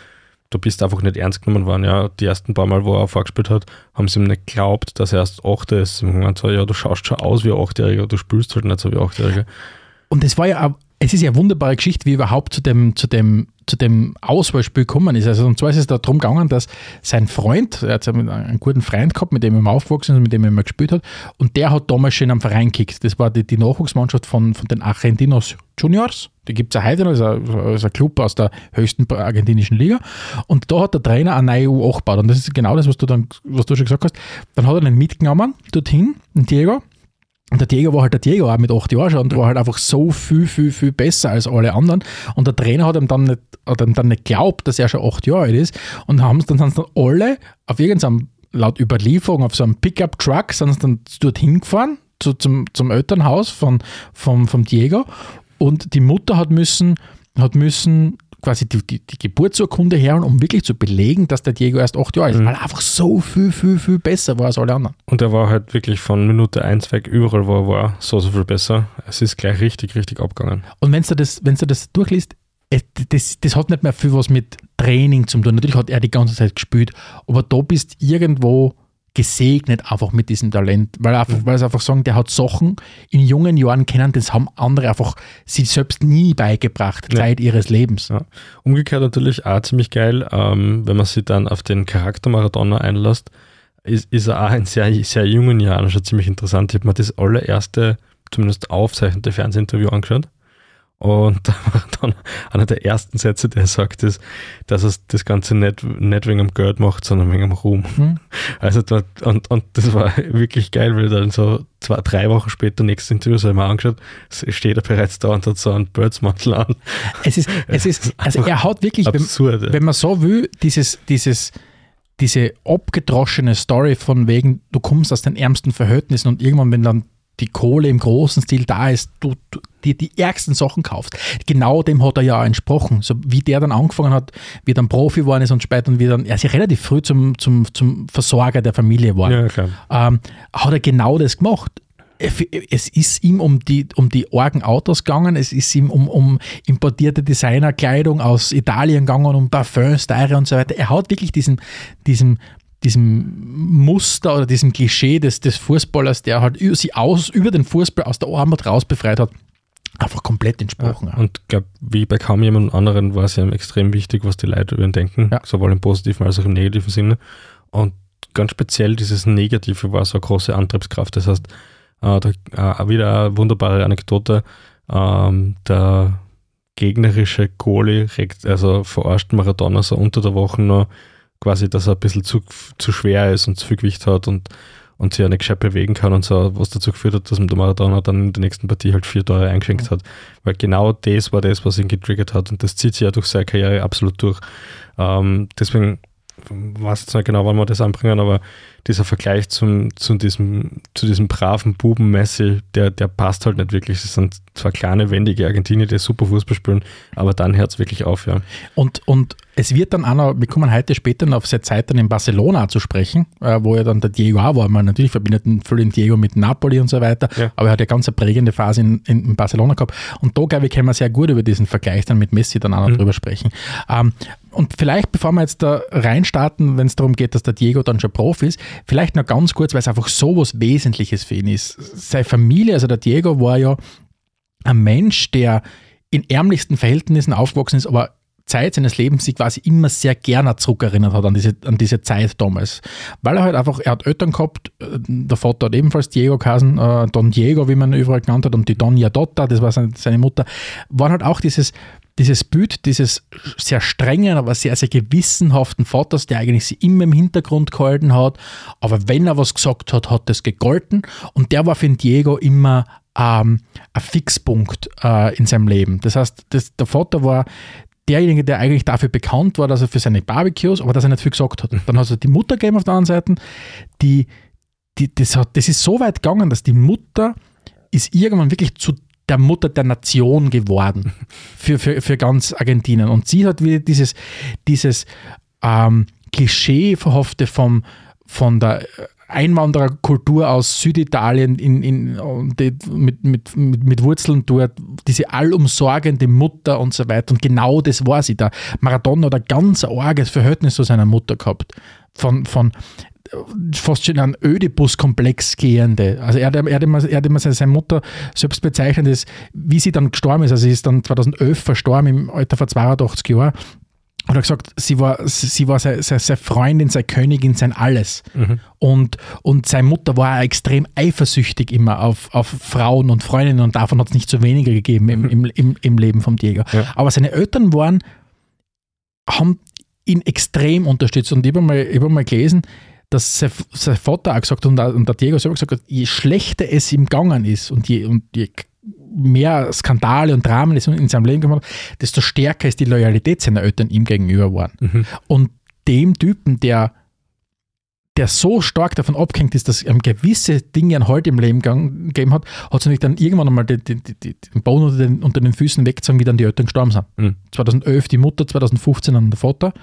du bist einfach nicht ernst genommen worden. Ja, die ersten paar Mal, wo er vorgespielt hat, haben sie ihm nicht geglaubt, dass er erst acht ist. Gemeint, so, ja, du schaust schon aus wie ein Achtjähriger, du spielst halt nicht so wie ein Achtjähriger. Und es war ja, auch- es ist ja eine wunderbare Geschichte, wie überhaupt zu dem, zu dem, zu dem Auswahlspiel gekommen ist. Also, und zwar ist es darum gegangen, dass sein Freund, er hat einen einen guten Freund gehabt, mit dem er aufgewachsen ist, mit dem er immer gespielt hat, und der hat damals schon am Verein gekickt. Das war die, die Nachwuchsmannschaft von, von den Argentinos Juniors. Die gibt es ja heute noch, das ist ein, Club aus der höchsten argentinischen Liga. Und da hat der Trainer eine neue U8 gebaut. Und das ist genau das, was du, dann, was du schon gesagt hast. Dann hat er den mitgenommen dorthin, den Diego. Und der Diego war halt der Diego auch mit acht Jahren schon und war halt einfach so viel, viel, viel besser als alle anderen. Und der Trainer hat ihm dann nicht, hat ihm dann nicht geglaubt, dass er schon acht Jahre alt ist. Und haben dann sind dann alle auf irgendeinem, laut Überlieferung, auf so einem Pickup-Truck, sind sie dann dorthin gefahren, zu, zum, zum Elternhaus von, vom, vom Diego. Und die Mutter hat müssen, hat müssen quasi die, die, die Geburtsurkunde herholen, um wirklich zu belegen, dass der Diego erst acht Jahre ist, Mhm. weil er einfach so viel, viel, viel besser war als alle anderen. Und er war halt wirklich von Minute 1 weg, überall wo er war, so, so viel besser. Es ist gleich richtig, richtig abgegangen. Und wenn du das, wenn du das durchliest, es- das, das hat nicht mehr viel was mit Training zu tun. Natürlich hat er die ganze Zeit gespielt, aber da bist irgendwo gesegnet einfach mit diesem Talent, weil, einfach, weil sie einfach sagen, der hat Sachen in jungen Jahren kennen, das haben andere einfach sich selbst nie beigebracht, Ja. Zeit ihres Lebens. Ja. Umgekehrt natürlich auch ziemlich geil, ähm, wenn man sich dann auf den Charakter Maradona einlässt, ist, ist er auch in sehr, sehr jungen Jahren schon ziemlich interessant. Ich habe mir das allererste, zumindest aufzeichnete Fernsehinterview angeschaut. Und da war dann einer der ersten Sätze, der er sagt, ist, dass er das Ganze nicht, nicht wegen dem Geld macht, sondern wegen dem Ruhm. Hm? Also da, und, und das war wirklich geil, weil dann so zwei, drei Wochen später, nächstes Interview, so mir angeschaut, steht er bereits da und hat so einen Birdsmantel an. Es ist, es ist, also er hat wirklich, wenn, Absurd. ja. wenn man so will, dieses, dieses, diese abgedroschene Story von wegen, du kommst aus den ärmsten Verhältnissen und irgendwann, wenn dann die Kohle im großen Stil da ist, du, du die, die ärgsten Sachen kaufst. Genau dem hat er ja entsprochen. So wie der dann angefangen hat, wie er dann Profi geworden ist und später dann wieder, er ist ja relativ früh zum, zum, zum Versorger der Familie geworden Ja, ähm, hat er genau das gemacht. Es ist ihm um die, um die argen Autos gegangen, es ist ihm um, um importierte Designerkleidung aus Italien gegangen, um Parfums, teure und so weiter. Er hat wirklich diesem, diesem, diesem Muster oder diesem Klischee des, des Fußballers, der halt sie aus, über den Fußball aus der Armut raus befreit hat, einfach komplett entsprochen. hat. Und glaube, wie bei kaum jemand anderen war es ihm extrem wichtig, was die Leute über ihn denken, Ja. sowohl im positiven als auch im negativen Sinne. Und ganz speziell dieses Negative war so eine große Antriebskraft. Das heißt, äh, da, äh, wieder eine wunderbare Anekdote. Ähm, der gegnerische Goalie also verarscht Maradona so unter der Woche noch quasi, dass er ein bisschen zu, zu schwer ist und zu viel Gewicht hat und, und sich ja nicht gescheit bewegen kann und so, was dazu geführt hat, dass der Maradona dann in der nächsten Partie halt vier Tore eingeschenkt hat. Weil genau das war das, was ihn getriggert hat und das zieht sich ja durch seine Karriere absolut durch. Ähm, deswegen weiß jetzt nicht genau, wann wir das anbringen, aber dieser Vergleich zum, zu, diesem, zu diesem braven Buben Messi, der, der passt halt nicht wirklich. Es sind zwar kleine, wendige Argentinier, die super Fußball spielen, aber dann hört es wirklich auf, ja. Und, und es wird dann auch noch, wir kommen heute später noch auf seine Zeit dann in Barcelona zu sprechen, äh, wo ja dann der Diego auch war. Man natürlich verbindet ihn viel den Diego mit Napoli und so weiter, Ja. aber er hat ja ganz eine prägende Phase in, in, in Barcelona gehabt. Und da, glaube ich, können wir sehr gut über diesen Vergleich dann mit Messi dann auch noch drüber sprechen. Ähm, und vielleicht, bevor wir jetzt da reinstarten, wenn es darum geht, dass der Diego dann schon Profi ist, vielleicht noch ganz kurz, weil es einfach so was Wesentliches für ihn ist. Seine Familie, also der Diego war ja ein Mensch, der in ärmlichsten Verhältnissen aufgewachsen ist, aber Zeit seines Lebens sich quasi immer sehr gerne zurückerinnert hat an diese, an diese Zeit damals. Weil er halt einfach, er hat Eltern gehabt, äh, der Vater hat ebenfalls Diego geheißen, äh, Don Diego, wie man überall genannt hat, und die Doña Dotta, das war seine, seine Mutter, waren halt auch dieses, dieses Bild dieses sehr strengen, aber sehr, sehr gewissenhaften Vaters, der eigentlich sie immer im Hintergrund gehalten hat, aber wenn er was gesagt hat, hat das gegolten und der war für den Diego immer ähm, ein Fixpunkt äh, in seinem Leben. Das heißt, das, der Vater war derjenige, der eigentlich dafür bekannt war, dass er für seine Barbecues, aber dass er nicht viel gesagt hat. Dann hat er die Mutter gegeben auf der anderen Seite, die, die, das, hat, das ist so weit gegangen, dass die Mutter ist irgendwann wirklich zu der Mutter der Nation geworden für, für, für ganz Argentinien. Und sie hat wieder dieses, dieses ähm, Klischee verhoffte vom, von der Einwandererkultur aus Süditalien in, in, mit, mit, mit, mit Wurzeln dort, diese allumsorgende Mutter und so weiter. Und genau das war sie da. Maradona hat ein ganz arges Verhältnis zu seiner Mutter gehabt. Von, von fast schon ein Ödipus-Komplex gehende. Also er hat, er er hat immer seine Mutter selbst bezeichnet, ist, wie sie dann gestorben ist. Also sie ist dann 2011 verstorben im Alter von 82 Jahren. Hat er gesagt, sie war, sie war seine, seine, Freundin, seine Königin, sein Alles. Und, und seine Mutter war extrem eifersüchtig immer auf, auf Frauen und Freundinnen und davon hat es nicht so wenige gegeben im, im, im, im Leben vom Diego. Ja. Aber seine Eltern waren, haben ihn extrem unterstützt. Und ich habe mal, ich hab mal gelesen, dass sein, sein Vater auch gesagt hat und, der- und der Diego selber gesagt hat, je schlechter es ihm gegangen ist und je, und je mehr Skandale und Dramen in seinem Leben gemacht hat, desto stärker ist die Loyalität seiner Eltern ihm gegenüber geworden. Und dem Typen, der, der so stark davon abgehängt ist, dass ihm gewisse Dinge an Halt im Leben gegeben hat, hat natürlich dann irgendwann einmal den, den, den, den Boden unter den, unter den Füßen weggezogen, wie dann die Eltern gestorben sind. Mhm. 2011 die Mutter, 2015 dann der Vater.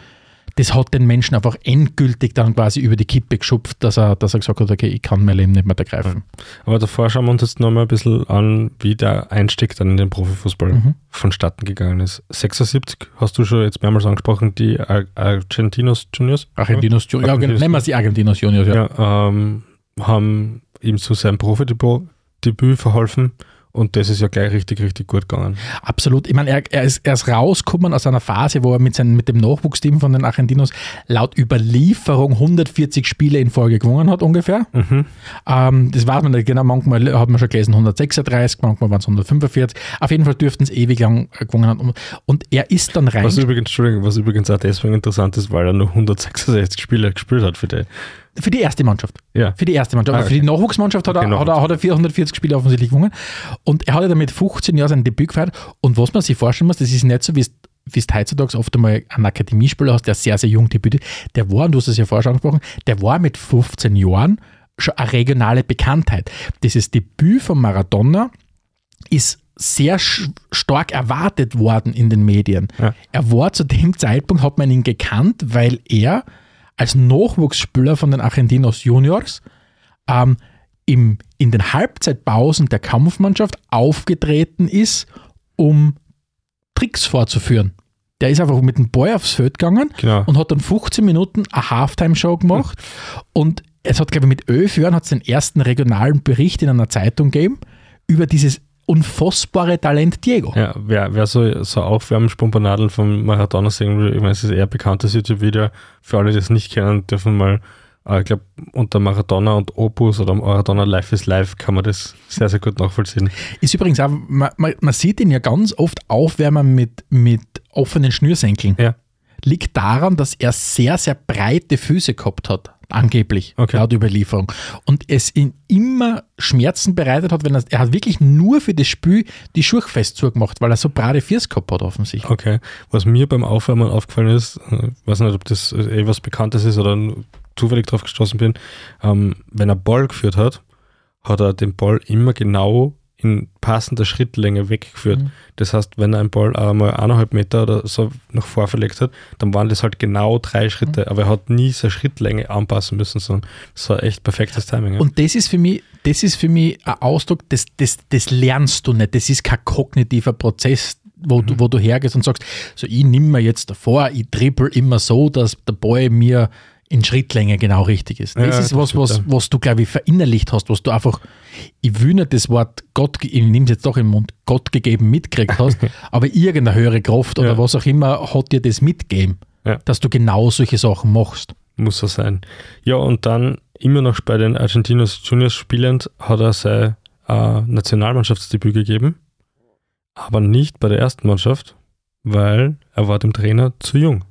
Das hat den Menschen einfach endgültig dann quasi über die Kippe geschupft, dass er, dass er gesagt hat, okay, ich kann mein Leben nicht mehr ergreifen. Aber davor schauen wir uns jetzt nochmal ein bisschen an, wie der Einstieg dann in den Profifußball Mhm. vonstatten gegangen ist. 76 hast du schon jetzt mehrmals angesprochen, die Ar Argentinos Juniors. Argentinos Juniors, ja, Argentinos nennen wir sie Argentinos Juniors, ja. Ja, ähm, haben ihm zu seinem Profidebüt Debüt verholfen und das ist ja gleich richtig, richtig gut gegangen. Absolut. Ich meine, er, er, ist, er ist rausgekommen aus einer Phase, wo er mit, seinem, mit dem Nachwuchsteam von den Argentinos laut Überlieferung 140 Spiele in Folge gewonnen hat, ungefähr. Ähm, das weiß man nicht genau. Manchmal hat man schon gelesen 136, manchmal waren es 145. Auf jeden Fall dürften es ewig lang äh, gewonnen haben. Und- er ist dann rein. Was übrigens, Entschuldigung, was übrigens auch deswegen interessant ist, weil er nur 166 Spiele gespielt hat für die. Für die erste Mannschaft. Ja. Für die erste Mannschaft. Ah, Aber für die Nachwuchsmannschaft hat er, Genau. hat, er, hat er 440 Spiele offensichtlich gewonnen. Und er hat ja damit 15 Jahre sein Debüt gefeiert. Und was man sich vorstellen muss, das ist nicht so, wie es wie es heutzutage oft einmal einen Akademiespieler hast, der sehr, sehr jung debütiert. Der war, und du hast es ja vorher schon angesprochen, der war mit 15 Jahren schon eine regionale Bekanntheit. Dieses Debüt von Maradona ist sehr stark erwartet worden in den Medien. Ja. Er war zu dem Zeitpunkt, hat man ihn gekannt, weil er als Nachwuchsspieler von den Argentinos Juniors ähm, im, in den Halbzeitpausen der Kampfmannschaft aufgetreten ist, um Tricks vorzuführen. Der ist einfach mit dem Ball aufs Feld gegangen Genau. und hat dann 15 Minuten eine Halftime-Show gemacht. Und es hat, glaube ich, mit elf Jahren hat es den ersten regionalen Bericht in einer Zeitung gegeben über dieses unfassbare Talent Diego. Ja, wer, wer so, so Aufwärmspumpernadeln vom Maradona sehen will, ich meine, es ist eher bekanntes YouTube-Video. Für alle, die es nicht kennen, dürfen mal, äh, ich glaube, unter Maradona und Opus oder Maradona Life is Life kann man das sehr, sehr gut nachvollziehen. Ist übrigens auch, man, man, man sieht ihn ja ganz oft aufwärmen mit, mit offenen Schnürsenkeln. Ja. Liegt daran, dass er sehr, sehr breite Füße gehabt hat, angeblich, Okay. laut Überlieferung. Und es ihn immer Schmerzen bereitet hat, wenn er, er hat wirklich nur für das Spiel die Schuhe fest zugemacht, weil er so breite Füße gehabt hat, offensichtlich. Okay. Was mir beim Aufwärmen aufgefallen ist, äh, weiß nicht, ob das eh was Bekanntes ist oder zufällig drauf gestoßen bin, ähm, wenn er Ball geführt hat, hat er den Ball immer genau in passender Schrittlänge weggeführt. Mhm. Das heißt, wenn er einen Ball einmal eineinhalb Meter oder so nach vor verlegt hat, dann waren das halt genau drei Schritte, Mhm. aber er hat nie seine Schrittlänge anpassen müssen, sondern das war echt perfektes Timing. Ja. Und das ist für mich, das ist für mich ein Ausdruck, das, das, das lernst du nicht. Das ist kein kognitiver Prozess, wo, Mhm. du, wo du hergehst und sagst, so ich nehme mir jetzt davor, ich trippel immer so, dass der Ball mir in Schrittlänge genau richtig ist. Das Ja, ist das was, was, stimmt, was du, glaube ich, verinnerlicht hast, was du einfach, ich will nicht das Wort Gott, ich nehme es jetzt doch im Mund, Gott gegeben mitgekriegt hast, aber irgendeine höhere Kraft oder Ja. was auch immer hat dir das mitgegeben, Ja. dass du genau solche Sachen machst. Muss so sein. Ja, und dann immer noch bei den Argentinos Juniors spielend hat er sein äh, Nationalmannschaftsdebüt gegeben, aber nicht bei der ersten Mannschaft, weil er war dem Trainer zu jung.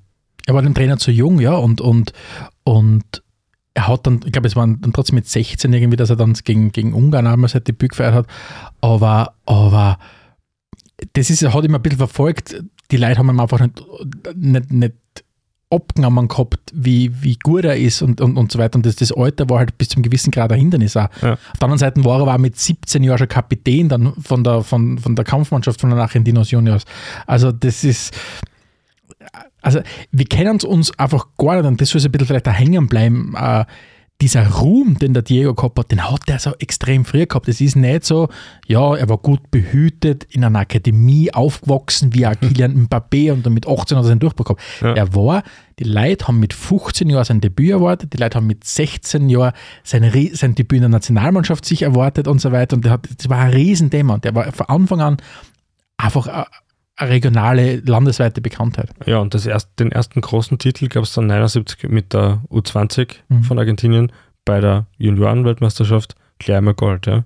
Er war dem Trainer zu jung, ja, und, und, und er hat dann, ich glaube, es waren dann trotzdem mit 16 irgendwie, dass er dann gegen, gegen Ungarn einmal sein Debüt gefeiert hat. Aber, aber das ist, er hat immer ein bisschen verfolgt. Die Leute haben ihm einfach nicht, nicht, nicht abgenommen gehabt, wie, wie gut er ist und, und, und so weiter. Und das, das Alter war halt bis zum gewissen Grad ein Hindernis auch. Ja. Auf der anderen Seite war er aber auch mit 17 Jahren schon Kapitän dann von der, von, von der Kampfmannschaft von den Argentinos Juniors. Also das ist, also wir kennen uns einfach gar nicht und das soll so ein bisschen vielleicht da hängen bleiben. Äh, dieser Ruhm, den der Diego gehabt hat, den hat er so extrem früh gehabt. Es ist nicht so, ja, er war gut behütet, in einer Akademie aufgewachsen, wie auch Kylian Mbappé und dann mit 18 hat er seinen Durchbruch gehabt. Ja. Er war, die Leute haben mit 15 Jahren sein Debüt erwartet, die Leute haben mit 16 Jahren sein, sein Debüt in der Nationalmannschaft sich erwartet und so weiter. Und der hat, das war ein Riesenthema und der war von Anfang an einfach eine regionale, landesweite Bekanntheit. Ja, und das erst, den ersten großen Titel gab es dann 79 mit der U20 Mhm. von Argentinien bei der Juniorenweltmeisterschaft gleich einmal Gold. Ja.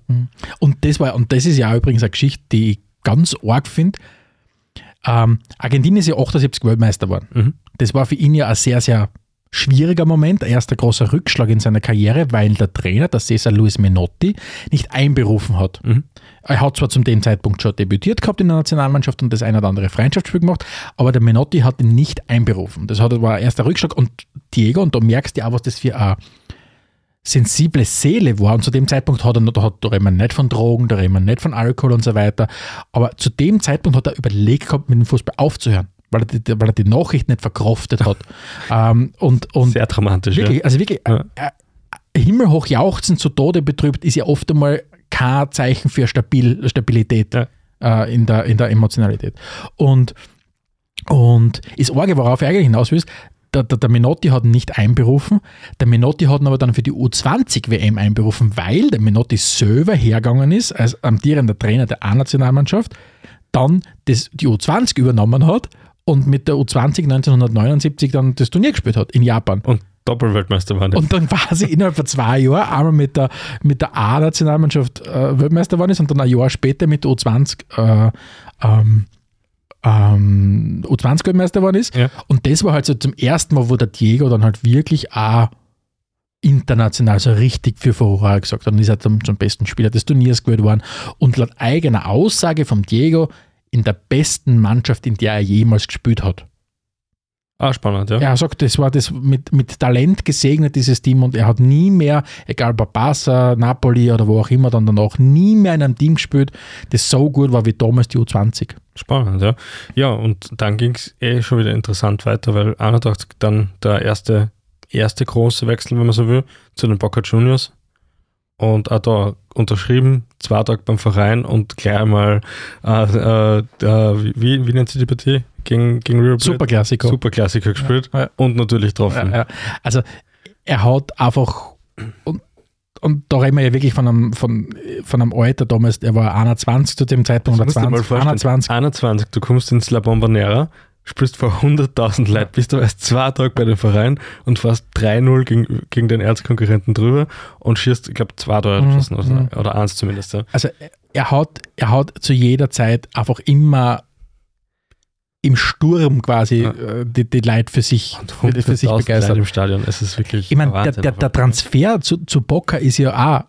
Und das war, und das ist ja übrigens eine Geschichte, die ich ganz arg finde. Ähm, Argentinien ist ja 78 Weltmeister geworden. Mhm. Das war für ihn ja ein sehr, sehr schwieriger Moment, erster großer Rückschlag in seiner Karriere, weil der Trainer, der Cesar Luis Menotti, nicht einberufen hat. Mhm. Er hat zwar zum dem Zeitpunkt schon debütiert gehabt in der Nationalmannschaft und das ein oder andere Freundschaftsspiel gemacht, aber der Menotti hat ihn nicht einberufen. Das war ein erster Rückschlag und Diego, und da merkst du auch, was das für eine sensible Seele war. Und zu dem Zeitpunkt hat er, noch- da, hat, da reden wir nicht von Drogen, da reden wir nicht von Alkohol und so weiter. Aber zu dem Zeitpunkt hat er überlegt gehabt, mit dem Fußball aufzuhören, weil er die, weil er die Nachricht nicht verkraftet hat. ähm, und, und Sehr dramatisch. wirklich, also wirklich, Ja. äh, äh, himmelhoch jauchzen, zu Tode betrübt, ist ja oft einmal kein Zeichen für Stabil, Stabilität Ja. äh, in, der, in der Emotionalität. Und, und ist Orge, worauf er eigentlich hinaus willst, der, der, der Menotti hat ihn nicht einberufen, der Menotti hat ihn aber dann für die U20-WM einberufen, weil der Menotti selber hergegangen ist, als amtierender Trainer der A-Nationalmannschaft, dann das, die U20 übernommen hat und mit der U20 1979 dann das Turnier gespielt hat in Japan. Und Doppelweltmeister waren. Und dann quasi innerhalb von zwei Jahren einmal mit der, mit der A-Nationalmannschaft äh, Weltmeister geworden ist und dann ein Jahr später mit der U20 äh, ähm, ähm, U20 Weltmeister geworden ist. Ja. Und das war halt so zum ersten Mal, wo der Diego dann halt wirklich auch international so richtig für Furore gesagt hat. Und ist halt zum, zum besten Spieler des Turniers gewählt worden. Und laut eigener Aussage vom Diego in der besten Mannschaft, in der er jemals gespielt hat. ah, spannend, ja. Er sagt, das war das mit, mit Talent gesegnet, dieses Team, und er hat nie mehr, egal bei Barca, Napoli oder wo auch immer, dann danach nie mehr in einem Team gespielt, das so gut war wie damals die U20. Spannend, ja. Ja, und dann ging es eh schon wieder interessant weiter, weil 81 dann der erste, erste große Wechsel, wenn man so will, zu den Boca Juniors. Und auch da unterschrieben, zwei Tage beim Verein und gleich einmal, äh, äh, wie, wie nennt sich die Partie? Gegen, gegen Plate? Superklassiker. Superklassiker gespielt Ja, ja. und natürlich getroffen. Ja. Also er hat einfach und, und da reden wir ja wirklich von einem, von, von einem Alter damals, er war 21 zu dem Zeitpunkt oder Das musst du dir mal 20, vorstellen. 21. 21, du kommst ins La Bombonera, spielst vor 100.000 Leuten, bist du erst zwei Tage bei dem Verein und fährst 3-0 gegen, gegen den Erzkonkurrenten drüber und schießt, ich glaube, zwei Tore Mhm, oder, mhm. oder eins zumindest. Ja. Also er hat, er hat zu jeder Zeit einfach immer im Sturm quasi Ja. äh, die, die Leute für sich, für, sich 100.000 begeistert. Leute im Stadion, es ist wirklich Ich meine, ein der, der, der Transfer zu, zu Boca ist ja auch,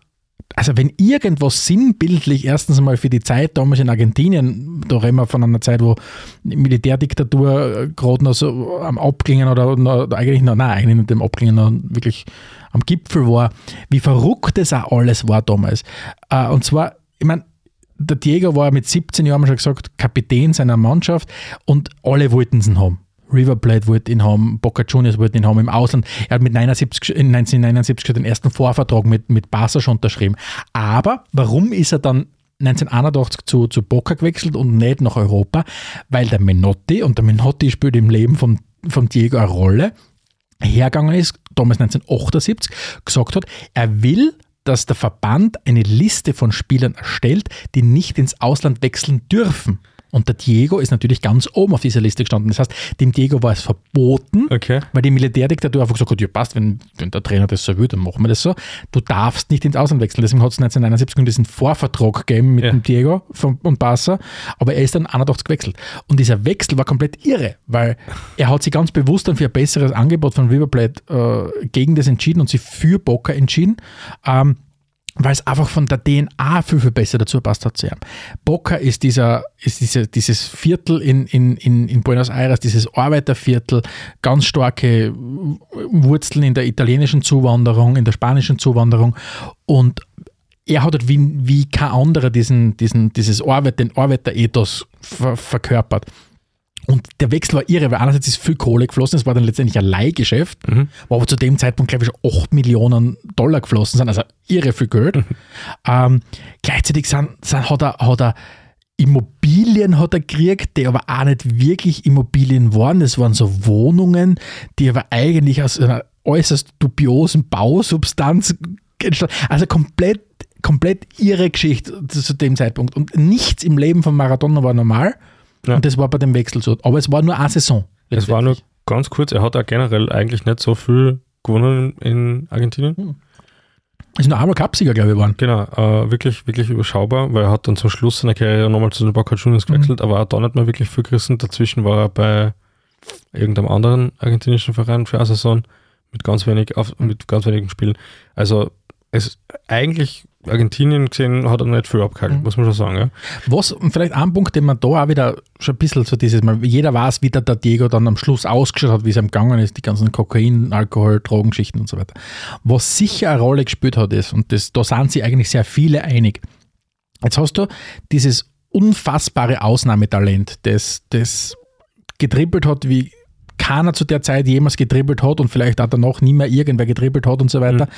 also wenn irgendwas sinnbildlich erstens einmal für die Zeit damals in Argentinien, da reden wir von einer Zeit, wo Militärdiktatur äh, gerade noch so am Abklingen oder, noch, eigentlich noch, nein, eigentlich nicht dem Abklingen, noch wirklich am Gipfel war, wie verrückt das auch alles war damals. Äh, Und zwar, ich meine, der Diego war mit 17 Jahren, schon gesagt, Kapitän seiner Mannschaft und alle wollten ihn haben. River Plate wollte ihn haben, Boca Juniors wollten ihn haben im Ausland. Er hat mit 79, in 1979 den ersten Vorvertrag mit, mit Barca schon unterschrieben. Aber warum ist er dann 1981 zu, zu Boca gewechselt und nicht nach Europa? Weil der Menotti, und der Menotti spielt im Leben von, von Diego eine Rolle, hergegangen ist, damals 1978, gesagt hat, er will, dass der Verband eine Liste von Spielern erstellt, die nicht ins Ausland wechseln dürfen. Und der Diego ist natürlich ganz oben auf dieser Liste gestanden. Das heißt, dem Diego war es verboten, Okay. weil die Militärdiktatur einfach gesagt hat, ja passt, wenn, wenn der Trainer das so will, dann machen wir das so. Du darfst nicht ins Ausland wechseln. Deswegen hat es 1979 diesen Vorvertrag gegeben mit Ja. dem Diego von, und Barca, aber er ist dann 81 gewechselt. Und dieser Wechsel war komplett irre, weil er hat sich ganz bewusst dann für ein besseres Angebot von River Plate äh, gegen das entschieden und sich für Boca entschieden. Ähm, weil es einfach von der DNA viel, viel besser dazu passt hat zu ihm. Boca ist, dieser, ist diese, dieses Viertel in, in, in, Buenos Aires, dieses Arbeiterviertel, ganz starke Wurzeln in der italienischen Zuwanderung, in der spanischen Zuwanderung und er hat halt wie, wie kein anderer diesen, diesen, dieses Arbeit, den Arbeiterethos ver, verkörpert. Und der Wechsel war irre, weil einerseits ist viel Kohle geflossen, es war dann letztendlich ein Leihgeschäft, wo aber zu dem Zeitpunkt, glaube ich, schon 8 Millionen Dollar geflossen sind, also irre viel Geld. ähm, gleichzeitig sind, sind, hat, er, hat er Immobilien hat er gekriegt, die aber auch nicht wirklich Immobilien waren. Das waren so Wohnungen, die aber eigentlich aus einer äußerst dubiosen Bausubstanz entstanden. Also komplett, komplett irre Geschichte zu dem Zeitpunkt. Und nichts im Leben von Maradona war normal. Ja. Und das war bei dem Wechsel so. Aber es war nur eine Saison. Es war nur ganz kurz, er hat auch generell eigentlich nicht so viel gewonnen in Argentinien. Ist nur einmal Cupsieger, glaube ich, geworden. Genau, äh, wirklich, wirklich überschaubar, weil er hat dann zum Schluss seiner Karriere nochmal zu den Boca Juniors gewechselt, aber auch da nicht mehr wirklich viel gerissen. Dazwischen war er bei irgendeinem anderen argentinischen Verein für eine Saison mit ganz wenig auf, mit ganz wenigen Spielen. Also es eigentlich Argentinien gesehen hat er nicht viel abgehalten, Mhm. muss man schon sagen. Ja? Was, und vielleicht ein Punkt, den man da auch wieder schon ein bisschen so dieses Mal, jeder weiß, wie der, der Diego dann am Schluss ausgeschaut hat, wie es ihm gegangen ist, die ganzen Kokain, Alkohol, Drogengeschichten und so weiter. Was sicher eine Rolle gespielt hat, ist, und das, da sind sich eigentlich sehr viele einig. Jetzt hast du dieses unfassbare Ausnahmetalent, das, das gedribbelt hat, wie keiner zu der Zeit jemals gedribbelt hat und vielleicht auch danach nie mehr irgendwer gedribbelt hat und so weiter.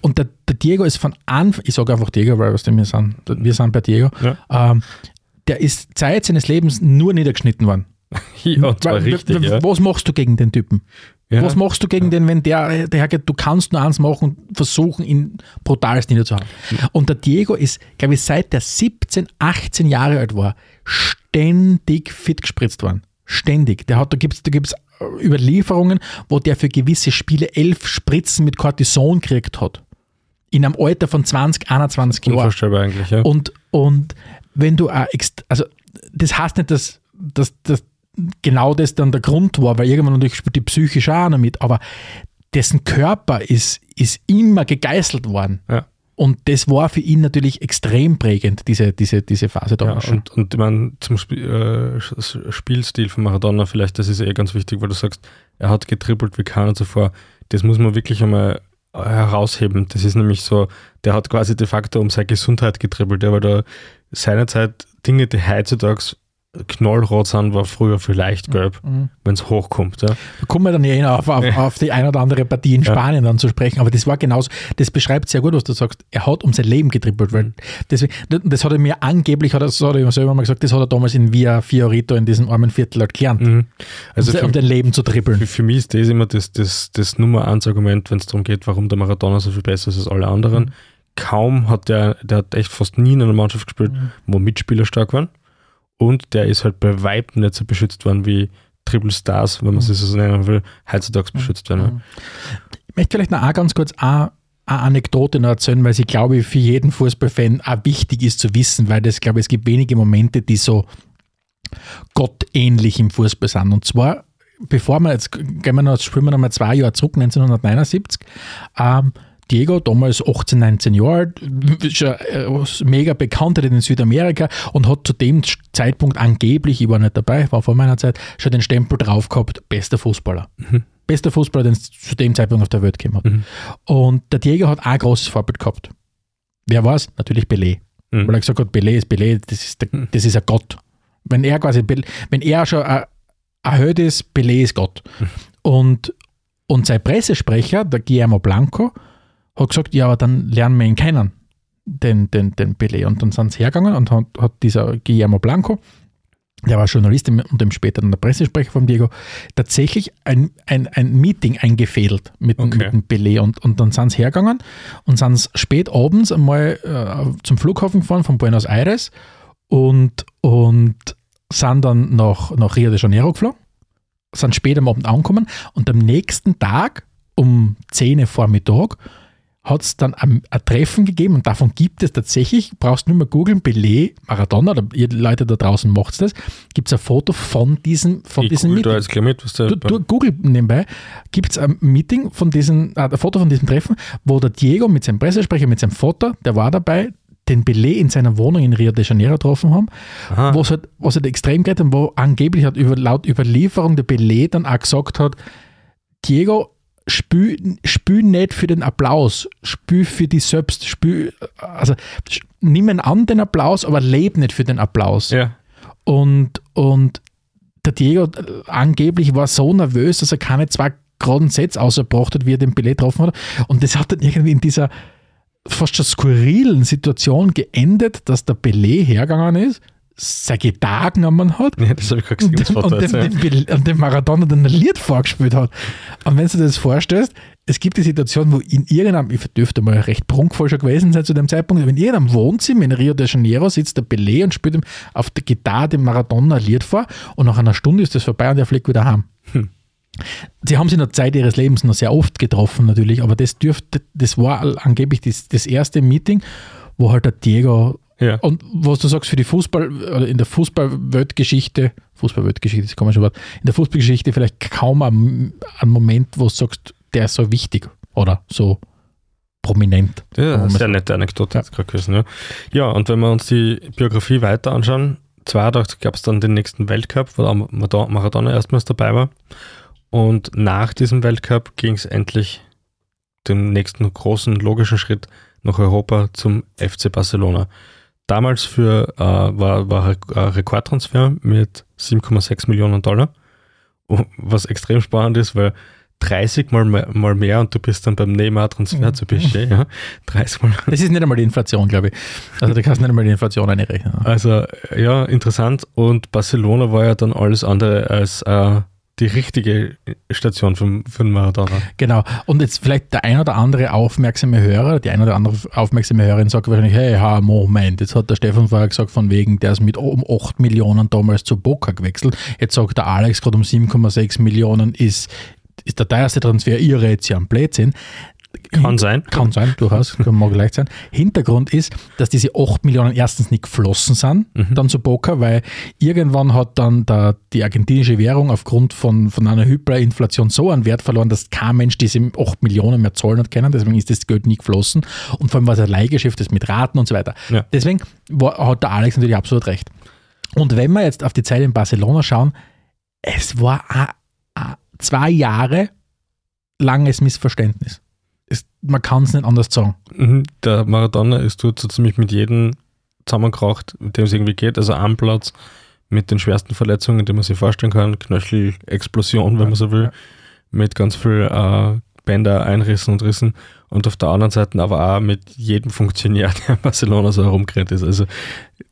Und der, der Diego ist von Anfang, ich sage einfach Diego, weil was wir sind, wir sind bei Diego, Ja. ähm, der ist Zeit seines Lebens nur niedergeschnitten worden. Ja, Weil- richtig, ja. Was machst du gegen den Typen? ja. Was machst du gegen den, wenn der, der hergeht, du kannst nur eins machen und versuchen, ihn brutalst niederzuhauen. Und der Diego ist, glaube ich, seit der 17, 18 Jahre alt war, ständig fit gespritzt worden. Ständig. Der hat, da gibt es da gibt's Überlieferungen, wo der für gewisse Spiele elf Spritzen mit Cortison gekriegt hat. In einem Alter von 20, 21 Jahren. Unvorstellbar eigentlich, ja. Und, und wenn du auch also das heißt nicht, dass, dass, dass genau das dann der Grund war, weil irgendwann natürlich spielt die psychisch auch noch mit, aber dessen Körper ist, ist immer gegeißelt worden. Ja. Und das war für ihn natürlich extrem prägend, diese, diese, diese Phase Ja, damals schon. und, und ich meine, zum Sp äh, Spielstil von Maradona vielleicht, das ist eh ganz wichtig, weil du sagst, er hat getribbelt wie keiner zuvor. Das muss man wirklich einmal äh, herausheben. Das ist nämlich so, der hat quasi de facto um seine Gesundheit getribbelt, der war da seinerzeit Dinge, die heutzutage knallrot sind, war früher vielleicht gelb, Mhm. wenn es hochkommt. Ja. Da kommen wir dann ja eh auf, auf, auf die ein oder andere Partie in Ja. Spanien dann zu sprechen, aber das war genauso, das beschreibt sehr gut, was du sagst. Er hat um sein Leben getrippelt, Mhm. weil deswegen, das hat er mir angeblich, hat er, das hat er selber mal gesagt, das hat er damals in Via Fiorito in diesem armen Viertel halt gelernt, Mhm. Also um, für, um dein Leben zu trippeln. für, für mich ist das immer das, das, das Nummer eins Argument, wenn es darum geht, warum der Maradona so viel besser ist als alle anderen. Mhm. Kaum hat der, der hat echt fast nie in einer Mannschaft gespielt, Mhm. wo Mitspieler stark waren. Und der ist halt bei Weitem nicht so beschützt worden wie Triple Stars, wenn man es so nennen will, heutzutage beschützt werden. Mhm. Ich möchte vielleicht noch ganz kurz eine, eine Anekdote noch erzählen, weil sie, glaube ich, für jeden Fußballfan auch wichtig ist zu wissen, weil das, glaube ich, es gibt wenige Momente, die so gottähnlich im Fußball sind. Und zwar, bevor wir jetzt, gehen wir noch, springen wir noch mal zwei Jahre zurück, 1979, ähm, Diego, damals 18, 19 Jahre alt, schon äh, mega bekannt in Südamerika und hat zu dem Zeitpunkt angeblich, ich war nicht dabei, war vor meiner Zeit, schon den Stempel drauf gehabt, bester Fußballer. Bester Fußballer, den es zu dem Zeitpunkt auf der Welt gegeben hat. Mhm. Und der Diego hat auch ein großes Vorbild gehabt. Wer war es? Natürlich Pelé. Mhm. Weil er gesagt hat, Pelé ist Pelé, das ist, der, Mhm. das ist ein Gott. Wenn er quasi, wenn er schon Held ist, Pelé ist Gott. Und, und sein Pressesprecher, der Guillermo Blanco, hat gesagt, ja, aber dann lernen wir ihn kennen, den, den, den Pelé. Und dann sind sie hergegangen und hat, hat dieser Guillermo Blanco, der war Journalist und dem später dann der Pressesprecher von Diego, tatsächlich ein, ein, ein Meeting eingefädelt mit, dem- Okay. mit dem Pelé. Und, und dann sind sie hergegangen und sind spät abends einmal äh, zum Flughafen gefahren von Buenos Aires und, und sind dann nach, nach Rio de Janeiro geflogen, sind spät am Abend angekommen und am nächsten Tag um 10 Uhr Vormittag hat es dann ein, ein Treffen gegeben und davon gibt es tatsächlich, brauchst nur mal googeln, Pelé, Maradona, oder ihr Leute da draußen macht das, gibt es ein Foto von diesem, von Ich diesem google da Meeting. jetzt gleich mit, was Du, du Google nebenbei, gibt es ein Meeting von diesem, äh, ein Foto von diesem Treffen, wo der Diego mit seinem Pressesprecher, mit seinem Vater, der war dabei, den Pelé in seiner Wohnung in Rio de Janeiro getroffen haben, Aha. wo es halt, was halt extrem geht und wo angeblich hat über, laut Überlieferung der Pelé dann auch gesagt hat, Diego, spül, spül nicht für den Applaus, spül für dich selbst, spül, also nimm an den Applaus, aber leb nicht für den Applaus. Ja. Und, und der Diego äh, angeblich war so nervös, dass er keine zwei geraden Sätze ausgebracht hat, wie er den Pelé getroffen hat. Und das hat dann irgendwie in dieser fast schon skurrilen Situation geendet, dass der Pelé hergegangen ist, seine Gitarre genommen hat ja, das ich gesehen, und, dem, und, dem, ja. und dem Maradona dann ein Lied vorgespielt hat. Und wenn du dir das vorstellst, es gibt die Situation, wo in irgendeinem, ich dürfte mal recht prunkvoll schon gewesen sein zu dem Zeitpunkt, aber in irgendeinem Wohnzimmer in Rio de Janeiro sitzt der Pelé und spielt ihm auf der Gitarre dem Maradona ein Lied vor und nach einer Stunde ist das vorbei und er fliegt wieder heim. Hm. Sie haben sich in der Zeit ihres Lebens noch sehr oft getroffen natürlich, aber das dürfte, das war angeblich das, das erste Meeting, wo halt der Diego Ja. und was du sagst, für die Fußball, oder in der Fußballweltgeschichte, Fußballweltgeschichte ist ein komisches Wort, in der Fußballgeschichte vielleicht kaum ein, ein Moment, wo du sagst, der ist so wichtig oder so prominent. Ja, sehr nette Anekdote Ja. jetzt gerade gewesen. Ja. ja, und wenn wir uns die Biografie weiter anschauen, 82 gab es dann den nächsten Weltcup, wo auch Maradona Maradona erstmals dabei war. Und nach diesem Weltcup ging es endlich den nächsten großen logischen Schritt nach Europa zum FC Barcelona. Damals für, äh, war, war ein Rekordtransfer mit 7,6 Millionen Dollar. Was extrem spannend ist, weil 30 mal, mehr- mal mehr und du bist dann beim Neymar-Transfer Mhm. zu PSG, ja. 30 mal Das ist nicht einmal die Inflation, glaube ich. Also da kannst du nicht einmal die Inflation einrechnen. Also ja, interessant. Und Barcelona war ja dann alles andere als äh, die richtige Station für, für den Maradona. Genau. Und jetzt vielleicht der ein oder andere aufmerksame Hörer, die ein oder andere aufmerksame Hörerin sagt wahrscheinlich, hey, ha, Moment, jetzt hat der Stefan vorher gesagt, von wegen, der ist mit um 8 Millionen damals zu Boca gewechselt. Jetzt sagt der Alex gerade um 7,6 Millionen ist, ist der teuerste Transfer, ihr redet ja am Blödsinn. Kann sein. Kann sein, durchaus, kann mag leicht sein. Hintergrund ist, dass diese 8 Millionen erstens nicht geflossen sind, dann zu Boca, weil irgendwann hat dann der, die argentinische Währung aufgrund von, von einer Hyperinflation so einen Wert verloren, dass kein Mensch diese 8 Millionen mehr zahlen hat können, deswegen ist das Geld nie geflossen und vor allem war es ein Leihgeschäft, das mit Raten und so weiter. Ja. Deswegen war, hat der Alex natürlich absolut recht. Und wenn wir jetzt auf die Zeit in Barcelona schauen, es war a- a- zwei Jahre langes Missverständnis. Man kann es nicht anders sagen. Mhm. Der Maradona ist dort so ziemlich mit jedem zusammengekracht, mit dem es irgendwie geht. Also am Platz mit den schwersten Verletzungen, die man sich vorstellen kann, Knöchelexplosion, wenn man so will, mit ganz viel äh, Bänder, Einrissen und Rissen und auf der anderen Seite aber auch mit jedem Funktionär, der in Barcelona so herumgerannt ist. Also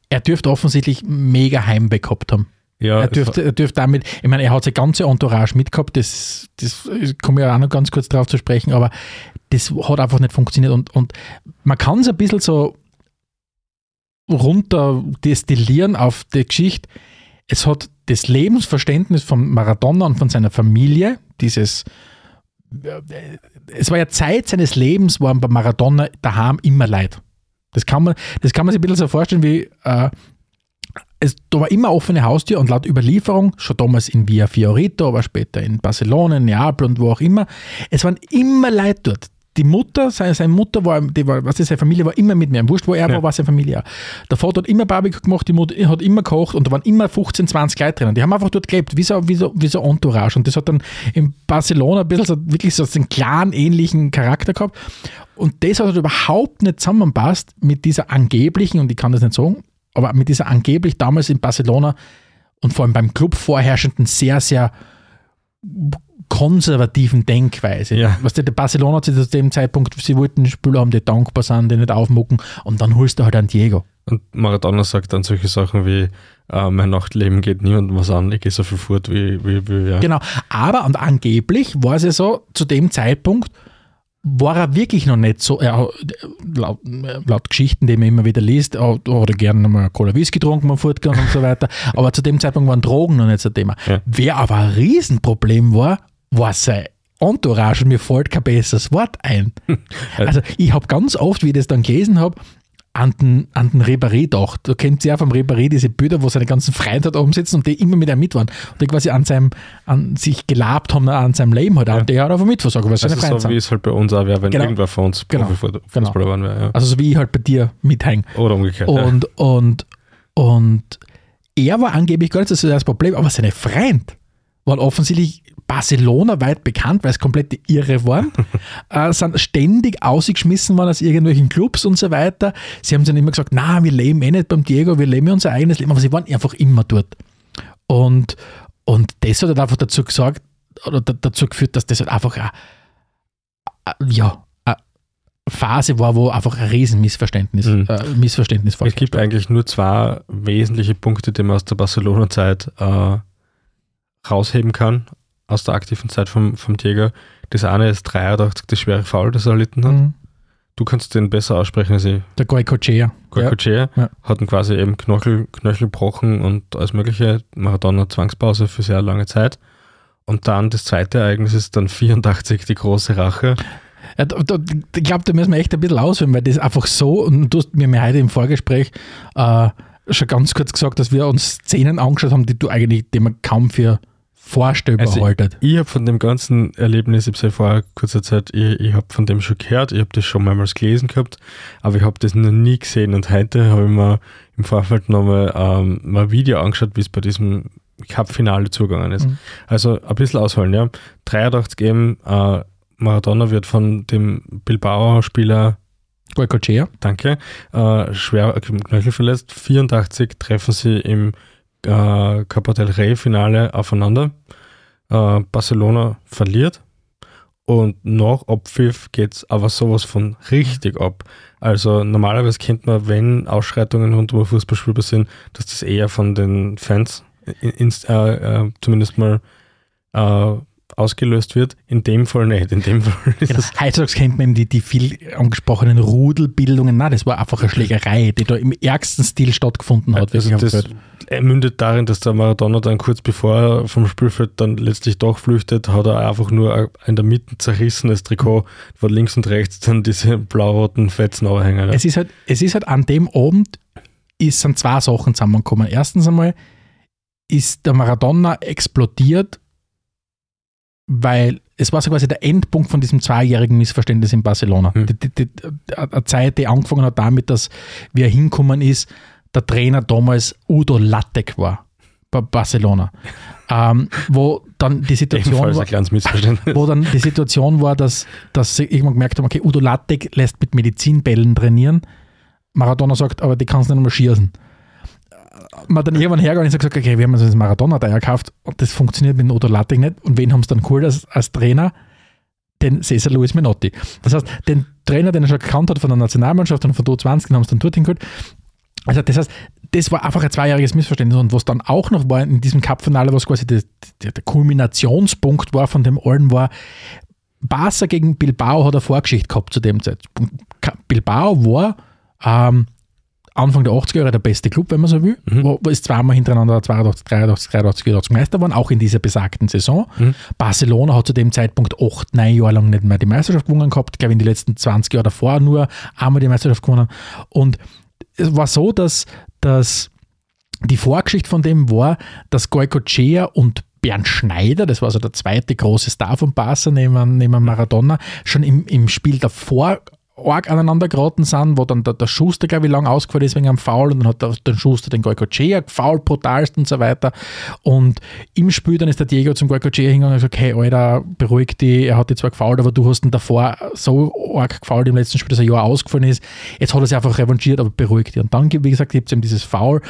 Er dürfte offensichtlich mega Heimweh gehabt haben. ja, er, dürfte, er dürfte damit, ich meine, er hat seine ganze Entourage mitgehabt, das, das komme ich auch noch ganz kurz drauf zu sprechen, aber das hat einfach nicht funktioniert und, und man kann es ein bisschen so runter destillieren auf die Geschichte. Es hat das Lebensverständnis von Maradona und von seiner Familie, dieses es war ja Zeit seines Lebens, waren bei Maradona daheim immer Leid. Das kann man, das kann man sich ein bisschen so vorstellen wie äh, es, da war immer offene Haustür und laut Überlieferung, schon damals in Via Fiorito, aber später in Barcelona, in Neapel und wo auch immer, es waren immer Leute dort. Die Mutter, seine, seine Mutter war, die war, was ist, seine Familie war immer mit mir. Wurscht, wo er Ja. war, war seine Familie. Der Vater hat immer Barbecue gemacht, die Mutter hat immer gekocht und da waren immer 15, 20 Leute drinnen. Die haben einfach dort gelebt, wie so, wie so, wie so Entourage. Und das hat dann in Barcelona ein bisschen so, wirklich so einen klaren, ähnlichen Charakter gehabt. Und das hat halt überhaupt nicht zusammenpasst mit dieser angeblichen, und ich kann das nicht sagen, aber mit dieser angeblich damals in Barcelona und vor allem beim Club vorherrschenden sehr, sehr konservativen Denkweise. Ja. Was der Barcelona zu dem Zeitpunkt, sie wollten Spieler haben, die dankbar sind, die nicht aufmucken und dann holst du halt einen Diego. Und Maradona sagt dann solche Sachen wie, äh, mein Nachtleben geht niemandem was an, ich gehe so viel fort wie, wie, wie ja. Genau. Aber und angeblich war es ja so, zu dem Zeitpunkt war er wirklich noch nicht so, er, laut, laut Geschichten, die man immer wieder liest, er hat er gerne mal Cola Whisky getrunken, mal fortgegangen und so weiter. Aber zu dem Zeitpunkt waren Drogen noch nicht so ein Thema. Ja. Wer aber ein Riesenproblem war, war sein Entourage. Mir fällt kein besseres Wort ein. Also ich habe ganz oft, wie ich das dann gelesen habe, an den, an den Ribéry gedacht. Du kennst ja vom Ribéry diese Bilder, wo seine ganzen Freunde dort oben sitzen und die immer mit ihm mit waren. Und die quasi an, seinem, an sich gelabt haben, an seinem Leben halt auch. Und der hat einfach mitversorgt, weil seine Also Freunde so wie sind. es halt bei uns auch wäre, wenn Genau. irgendwer von uns Genau. Profifußballer Genau. waren wäre. Ja. Also so wie ich halt bei dir mithänge. Oder umgekehrt. Und, und, und er war angeblich gar nicht so das Problem, aber seine Freund waren offensichtlich Barcelona weit bekannt, weil es komplette Irre waren, äh, sind ständig ausgeschmissen worden aus irgendwelchen Clubs und so weiter. Sie haben dann immer gesagt, na, wir leben eh nicht beim Diego, wir leben ja unser eigenes Leben, aber sie waren einfach immer dort. Und, und das hat halt einfach dazu gesagt, oder da- dazu geführt, dass das halt einfach eine, eine- ja, eine Phase war, wo einfach ein Riesenmissverständnis, Mhm. äh, Missverständnis Es gibt vorherrscht. eigentlich nur zwei wesentliche Punkte, die man aus der Barcelona-Zeit äh, rausheben kann, aus der aktiven Zeit vom, vom Diego. Das eine ist 83, das schwere Foul, das er erlitten hat. Mhm. Du kannst den besser aussprechen als ich. Der Goicochea. Ja. Goicoechea Ja. hat ihn quasi eben Knöchel, Knöchel gebrochen und alles mögliche. Maradona Zwangspause für sehr lange Zeit. Und dann das zweite Ereignis ist dann 84, die große Rache. Ja, da, da, ich glaube, da müssen wir echt ein bisschen ausholen, weil das einfach so, und du hast mir mir heute im Vorgespräch äh, schon ganz kurz gesagt, dass wir uns Szenen angeschaut haben, die du eigentlich, die man kaum für vorstellbar Also, haltet. Ich habe von dem ganzen Erlebnis, ich habe ja vor kurzer Zeit, ich, ich habe von dem schon gehört, ich habe das schon mehrmals gelesen gehabt, aber ich habe das noch nie gesehen und heute habe ich mir im Vorfeld nochmal ähm, mal ein Video angeschaut, wie es bei diesem Cup-Finale zugegangen ist. Mhm. Also ein bisschen ausholen, ja. 83 eben, äh, Maradona wird von dem Bilbao-Spieler Goicochea. danke, äh, schwer am Knöchel verletzt. 84 treffen sie im äh, Copa del Rey-Finale aufeinander. Äh, Barcelona verliert und nach Abpfiff geht es aber sowas von richtig ab. Also normalerweise kennt man, wenn Ausschreitungen rund um ein Fußballspiel passieren, dass das eher von den Fans in, äh, äh, zumindest mal äh, ausgelöst wird. In dem Fall nicht. In dem Fall ist Genau. es Heutzutage kennt man eben die, die viel angesprochenen Rudelbildungen. Nein, das war einfach eine Schlägerei, die da im ärgsten Stil stattgefunden hat. Also das mündet darin, dass der Maradona dann kurz bevor er vom Spielfeld dann letztlich doch flüchtet, hat er einfach nur ein in der Mitte zerrissenes Trikot, wo links und rechts dann diese blau-roten Fetzen hängen. es ist halt, es ist halt an dem Abend ist, sind zwei Sachen zusammengekommen. Erstens einmal ist der Maradona explodiert, weil es war so quasi der Endpunkt von diesem zweijährigen Missverständnis in Barcelona. Hm. Die, die, die, eine Zeit, die angefangen hat damit, dass wie er hinkommen ist, der Trainer damals Udo Lattek war bei Barcelona. ähm, wo dann die Situation war, wo dann die Situation war, dass, dass sie irgendwann gemerkt haben, okay, Udo Lattek lässt mit Medizinbällen trainieren. Maradona sagt, aber die kannst du nicht mehr schießen. man dann irgendwann hergegangen und gesagt, okay, wir haben uns das Maradona-Teier gekauft und das funktioniert mit Otto Lattek nicht. Und wen haben sie dann geholt als, als Trainer? Den Cesar Luis Menotti. Das heißt, den Trainer, den er schon gekannt hat von der Nationalmannschaft und von der 20 haben sie dann dorthin geholt. Also das heißt, das war einfach ein zweijähriges Missverständnis. Und was dann auch noch war in diesem Cup-Finale, was quasi der, der, der Kulminationspunkt war von dem allen, war, Barca gegen Bilbao hat eine Vorgeschichte gehabt zu dem Zeitpunkt. Bilbao war ähm, Anfang der 80er Jahre der beste Club, wenn man so will. Mhm. Wo, wo ist zweimal hintereinander 82, 83, 83, 84 Meister geworden, auch in dieser besagten Saison. Mhm. Barcelona hat zu dem Zeitpunkt acht, neun Jahre lang nicht mehr die Meisterschaft gewonnen gehabt. Ich glaube, in den letzten 20 Jahren davor nur einmal die Meisterschaft gewonnen. Und es war so, dass, dass die Vorgeschichte von dem war, dass Goicochea und Bernd Schneider, das war also der zweite große Star von Barca neben, neben Maradona, schon im, im Spiel davor arg aneinander geraten sind, wo dann der, der Schuster, glaube ich, lang ausgefallen ist wegen einem Foul und dann hat der, der Schuster den Goicochea gefoult, brutalst und so weiter. Und im Spiel dann ist der Diego zum Goicochea hingegangen und gesagt, hey, Alter, beruhig dich, er hat dich zwar gefoult, aber du hast ihn davor so arg gefoult im letzten Spiel, dass er Jahr ausgefallen ist. Jetzt hat er sich einfach revanchiert, aber beruhig dich. Und dann, wie gesagt, gibt es eben dieses Foul,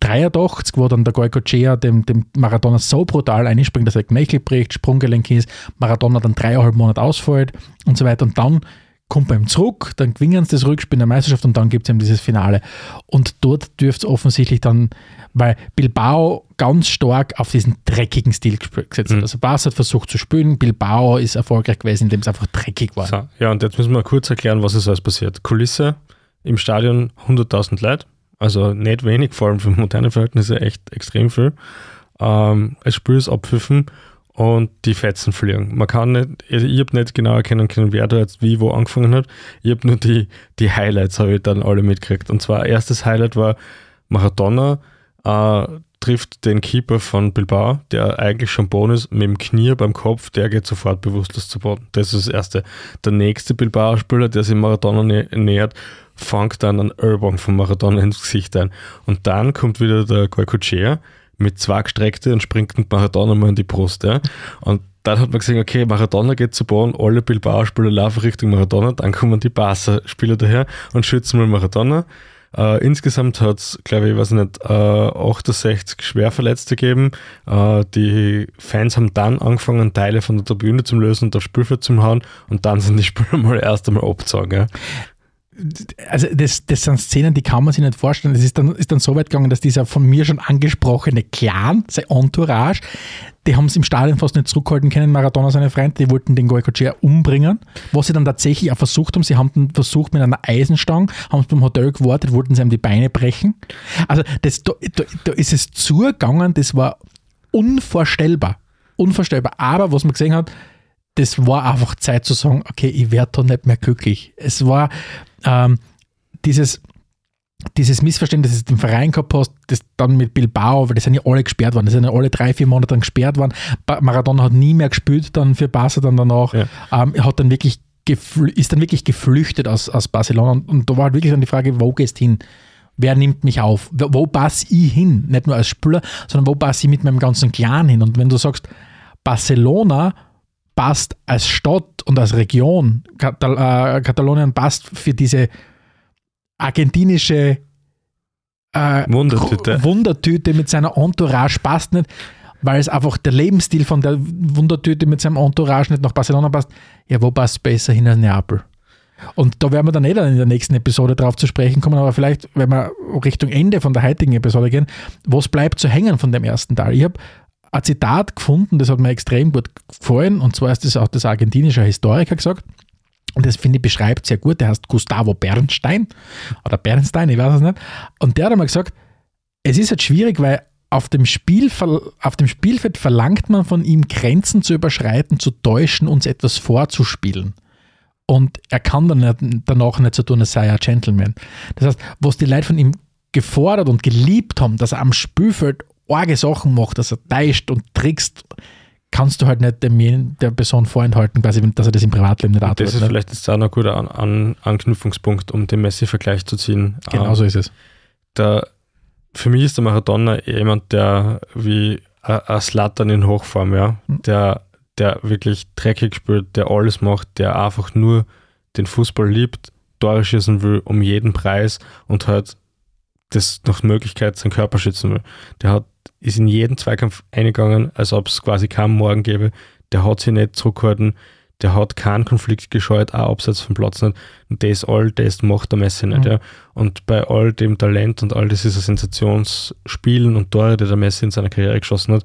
83, wo dann der Goicochea dem, dem Maradona so brutal einspringt, dass er Knöchel bricht, Sprunggelenk ist, Maradona dann dreieinhalb Monate ausfällt und so weiter. Und dann kommt beim zurück, dann gewinnen sie das Rückspiel in der Meisterschaft und dann gibt es eben dieses Finale. Und dort dürfte es offensichtlich dann, weil Bilbao ganz stark auf diesen dreckigen Stil gesetzt hat. Mhm. Also Barca hat versucht zu spielen, Bilbao ist erfolgreich gewesen, indem es einfach dreckig war. So, ja, und jetzt müssen wir kurz erklären, was ist alles passiert. Kulisse im Stadion 100.000 Leute, also nicht wenig, vor allem für moderne Verhältnisse echt extrem viel. Ähm, das Spiel ist abpfiffen und die Fetzen fliegen. Man kann nicht, also ich habe nicht genau erkennen können, wer da jetzt wie wo angefangen hat. Ich habe nur die, die Highlights habe ich dann alle mitgekriegt. Und zwar erstes Highlight war Maradona äh, trifft den Keeper von Bilbao, der eigentlich schon Bonus mit dem Knie beim Kopf, der geht sofort bewusstlos zu Boden. Das ist das Erste. Der nächste Bilbao-Spieler, der sich Maradona nä nähert, fängt dann einen Ellbogen von Maradona ins Gesicht ein. Und dann kommt wieder der Goicochea mit zwei gestreckte und springt mit Maradona mal in die Brust. Ja. Und dann hat man gesehen, okay, Maradona geht zu Boden, alle Bilbao-Spieler laufen Richtung Maradona, dann kommen die Barca-Spieler daher und schützen mal Maradona. Äh, insgesamt hat es, glaube ich, weiß nicht, äh, 68 Schwerverletzte gegeben. Äh, die Fans haben dann angefangen, Teile von der Tribüne zu lösen und auf Spielfeld zu hauen und dann sind die Spieler mal erst einmal abgezogen. Ja. Also das, das sind Szenen, die kann man sich nicht vorstellen. Das ist dann, ist dann so weit gegangen, dass dieser von mir schon angesprochene Clan, sein Entourage, die haben es im Stadion fast nicht zurückhalten können. Maradona, seine Freunde, die wollten den Goicochea umbringen, was sie dann tatsächlich auch versucht haben. Sie haben dann versucht mit einer Eisenstange, haben es beim Hotel gewartet, wollten sie ihm die Beine brechen. Also das, da, da, da ist es zugegangen, das war unvorstellbar. Unvorstellbar. Aber was man gesehen hat, das war einfach Zeit zu sagen, okay, ich werde da nicht mehr glücklich. Es war ähm, dieses, dieses Missverständnis, das du im Verein gehabt hast, das dann mit Bilbao, weil die sind ja alle gesperrt worden, die sind ja alle drei, vier Monate dann gesperrt worden. Maradona hat nie mehr gespielt dann für Barca dann danach. Ja. Ähm, er hat dann wirklich ist dann wirklich geflüchtet aus, aus Barcelona und, und da war halt wirklich dann die Frage, wo gehst du hin? Wer nimmt mich auf? Wo wo passe ich hin? Nicht nur als Spieler, sondern wo passe ich mit meinem ganzen Clan hin? Und wenn du sagst, Barcelona passt als Stadt und als Region, Katal äh, Katalonien passt für diese argentinische äh, Wundertüte. Wundertüte mit seiner Entourage passt nicht, weil es einfach der Lebensstil von der Wundertüte mit seinem Entourage nicht nach Barcelona passt. Ja, wo passt besser hin als Neapel? Und da werden wir dann eh dann in der nächsten Episode drauf zu sprechen kommen, aber vielleicht, wenn wir Richtung Ende von der heutigen Episode gehen, was bleibt zu hängen von dem ersten Teil? Ich habe ein Zitat gefunden, das hat mir extrem gut gefallen, und zwar ist das auch das argentinische Historiker gesagt. Und das finde ich beschreibt sehr gut. Der heißt Gustavo Bernstein oder Bernstein, ich weiß es nicht. Und der hat einmal gesagt, es ist halt schwierig, weil auf dem, Spiel, auf dem Spielfeld verlangt man von ihm, Grenzen zu überschreiten, zu täuschen, uns etwas vorzuspielen. Und er kann dann danach nicht so tun, als sei er Gentleman. Das heißt, was die Leute von ihm gefordert und geliebt haben, dass er am Spielfeld arge Sachen macht, dass er täuscht und trickst, kannst du halt nicht dem, der Person vorenthalten, quasi, dass er das im Privatleben nicht auch Das ist ne? vielleicht jetzt auch noch ein guter An An Anknüpfungspunkt, um den Messi-Vergleich zu ziehen. Genau Ähm, so ist es. der, für mich ist der Maradona jemand, der wie ein ein Slattern in Hochform, ja, Mhm. der, der wirklich dreckig spielt, der alles macht, der einfach nur den Fußball liebt, Tore schießen will um jeden Preis und halt das nach Möglichkeit seinen Körper schützen will. Der hat, ist in jeden Zweikampf eingegangen, als ob es quasi keinen Morgen gäbe. Der hat sich nicht zurückgehalten, der hat keinen Konflikt gescheut, auch abseits vom Platz nicht. Und das all, das macht der Messi nicht. Mhm. Ja. Und bei all dem Talent und all dieser Sensationsspielen und Tore, die der Messi in seiner Karriere geschossen hat,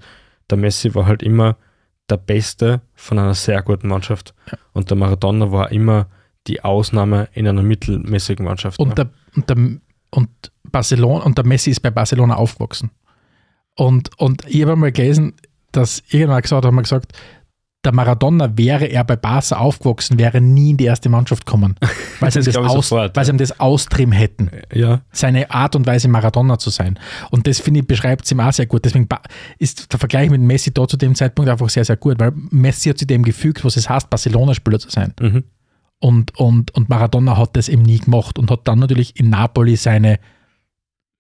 der Messi war halt immer der Beste von einer sehr guten Mannschaft. Und der Maradona war immer die Ausnahme in einer mittelmäßigen Mannschaft. Und der, und der, und Barcelona und der Messi ist bei Barcelona aufgewachsen. Und, und ich habe mal gelesen, dass irgendwann gesagt hat, man gesagt, der Maradona wäre er bei Barca aufgewachsen, wäre nie in die erste Mannschaft gekommen, weil sie ihm Das das, aus, sofort, weil ja. ihm das austrieben hätten. ja, Seine Art und Weise, Maradona zu sein. Und das, finde ich, beschreibt es ihm auch sehr gut. Deswegen ist der Vergleich mit Messi da zu dem Zeitpunkt einfach sehr, sehr gut, weil Messi hat sich dem gefügt, was es heißt, Barcelona-Spieler zu sein. mhm. Und, und, und Maradona hat das eben nie gemacht und hat dann natürlich in Napoli seine,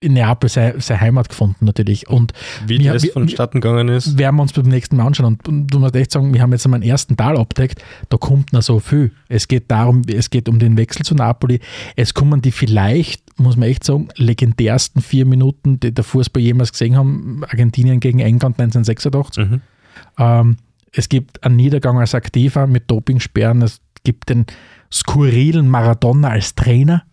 in Neapel seine, seine Heimat gefunden natürlich. Und wie Wir- das wir- vonstatten gegangen ist. werden wir uns beim nächsten Mal anschauen. Und, und du musst echt sagen, wir haben jetzt einmal den ersten Teil abdeckt, da kommt noch so viel. Es geht darum, es geht um den Wechsel zu Napoli. Es kommen die vielleicht, muss man echt sagen, legendärsten vier Minuten, die der Fußball jemals gesehen haben, Argentinien gegen England 1986. Mhm. Ähm, es gibt einen Niedergang als Aktiver mit Dopingsperren. Es gibt den skurrilen Maradona als Trainer.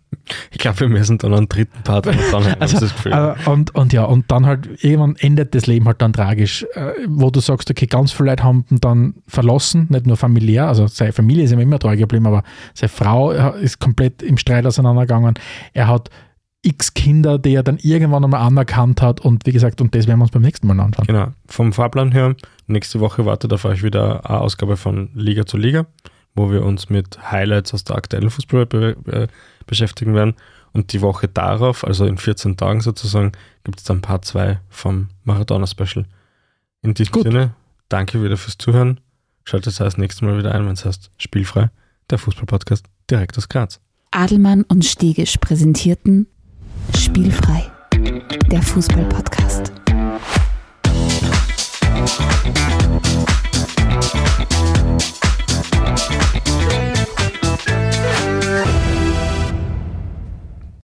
Ich glaube, wir müssen dann einen dritten Part dranhängen, Also, das Gefühl. äh, und, und ja, und dann halt irgendwann endet das Leben halt dann tragisch, äh, wo du sagst, okay, ganz viele Leute haben ihn dann verlassen, nicht nur familiär, also seine Familie ist ihm immer treu geblieben, aber seine Frau äh, ist komplett im Streit auseinandergegangen. Er hat x Kinder, die er dann irgendwann einmal anerkannt hat und wie gesagt, und das werden wir uns beim nächsten Mal anschauen. Genau. Vom Fahrplan her, nächste Woche wartet auf euch wieder eine Ausgabe von Liga zu Liga, wo wir uns mit Highlights aus der aktuellen Fußballwelt äh, beschäftigen werden. Und die Woche darauf, also in 14 Tagen sozusagen, gibt es dann Part 2 vom Maradona-Special. In diesem Gut. Sinne, danke wieder fürs Zuhören. Schaltet das nächste Mal wieder ein, wenn es heißt Spielfrei, der Fußballpodcast direkt aus Graz. Adelmann und Stegisch präsentierten Spielfrei, der Fußball-Podcast.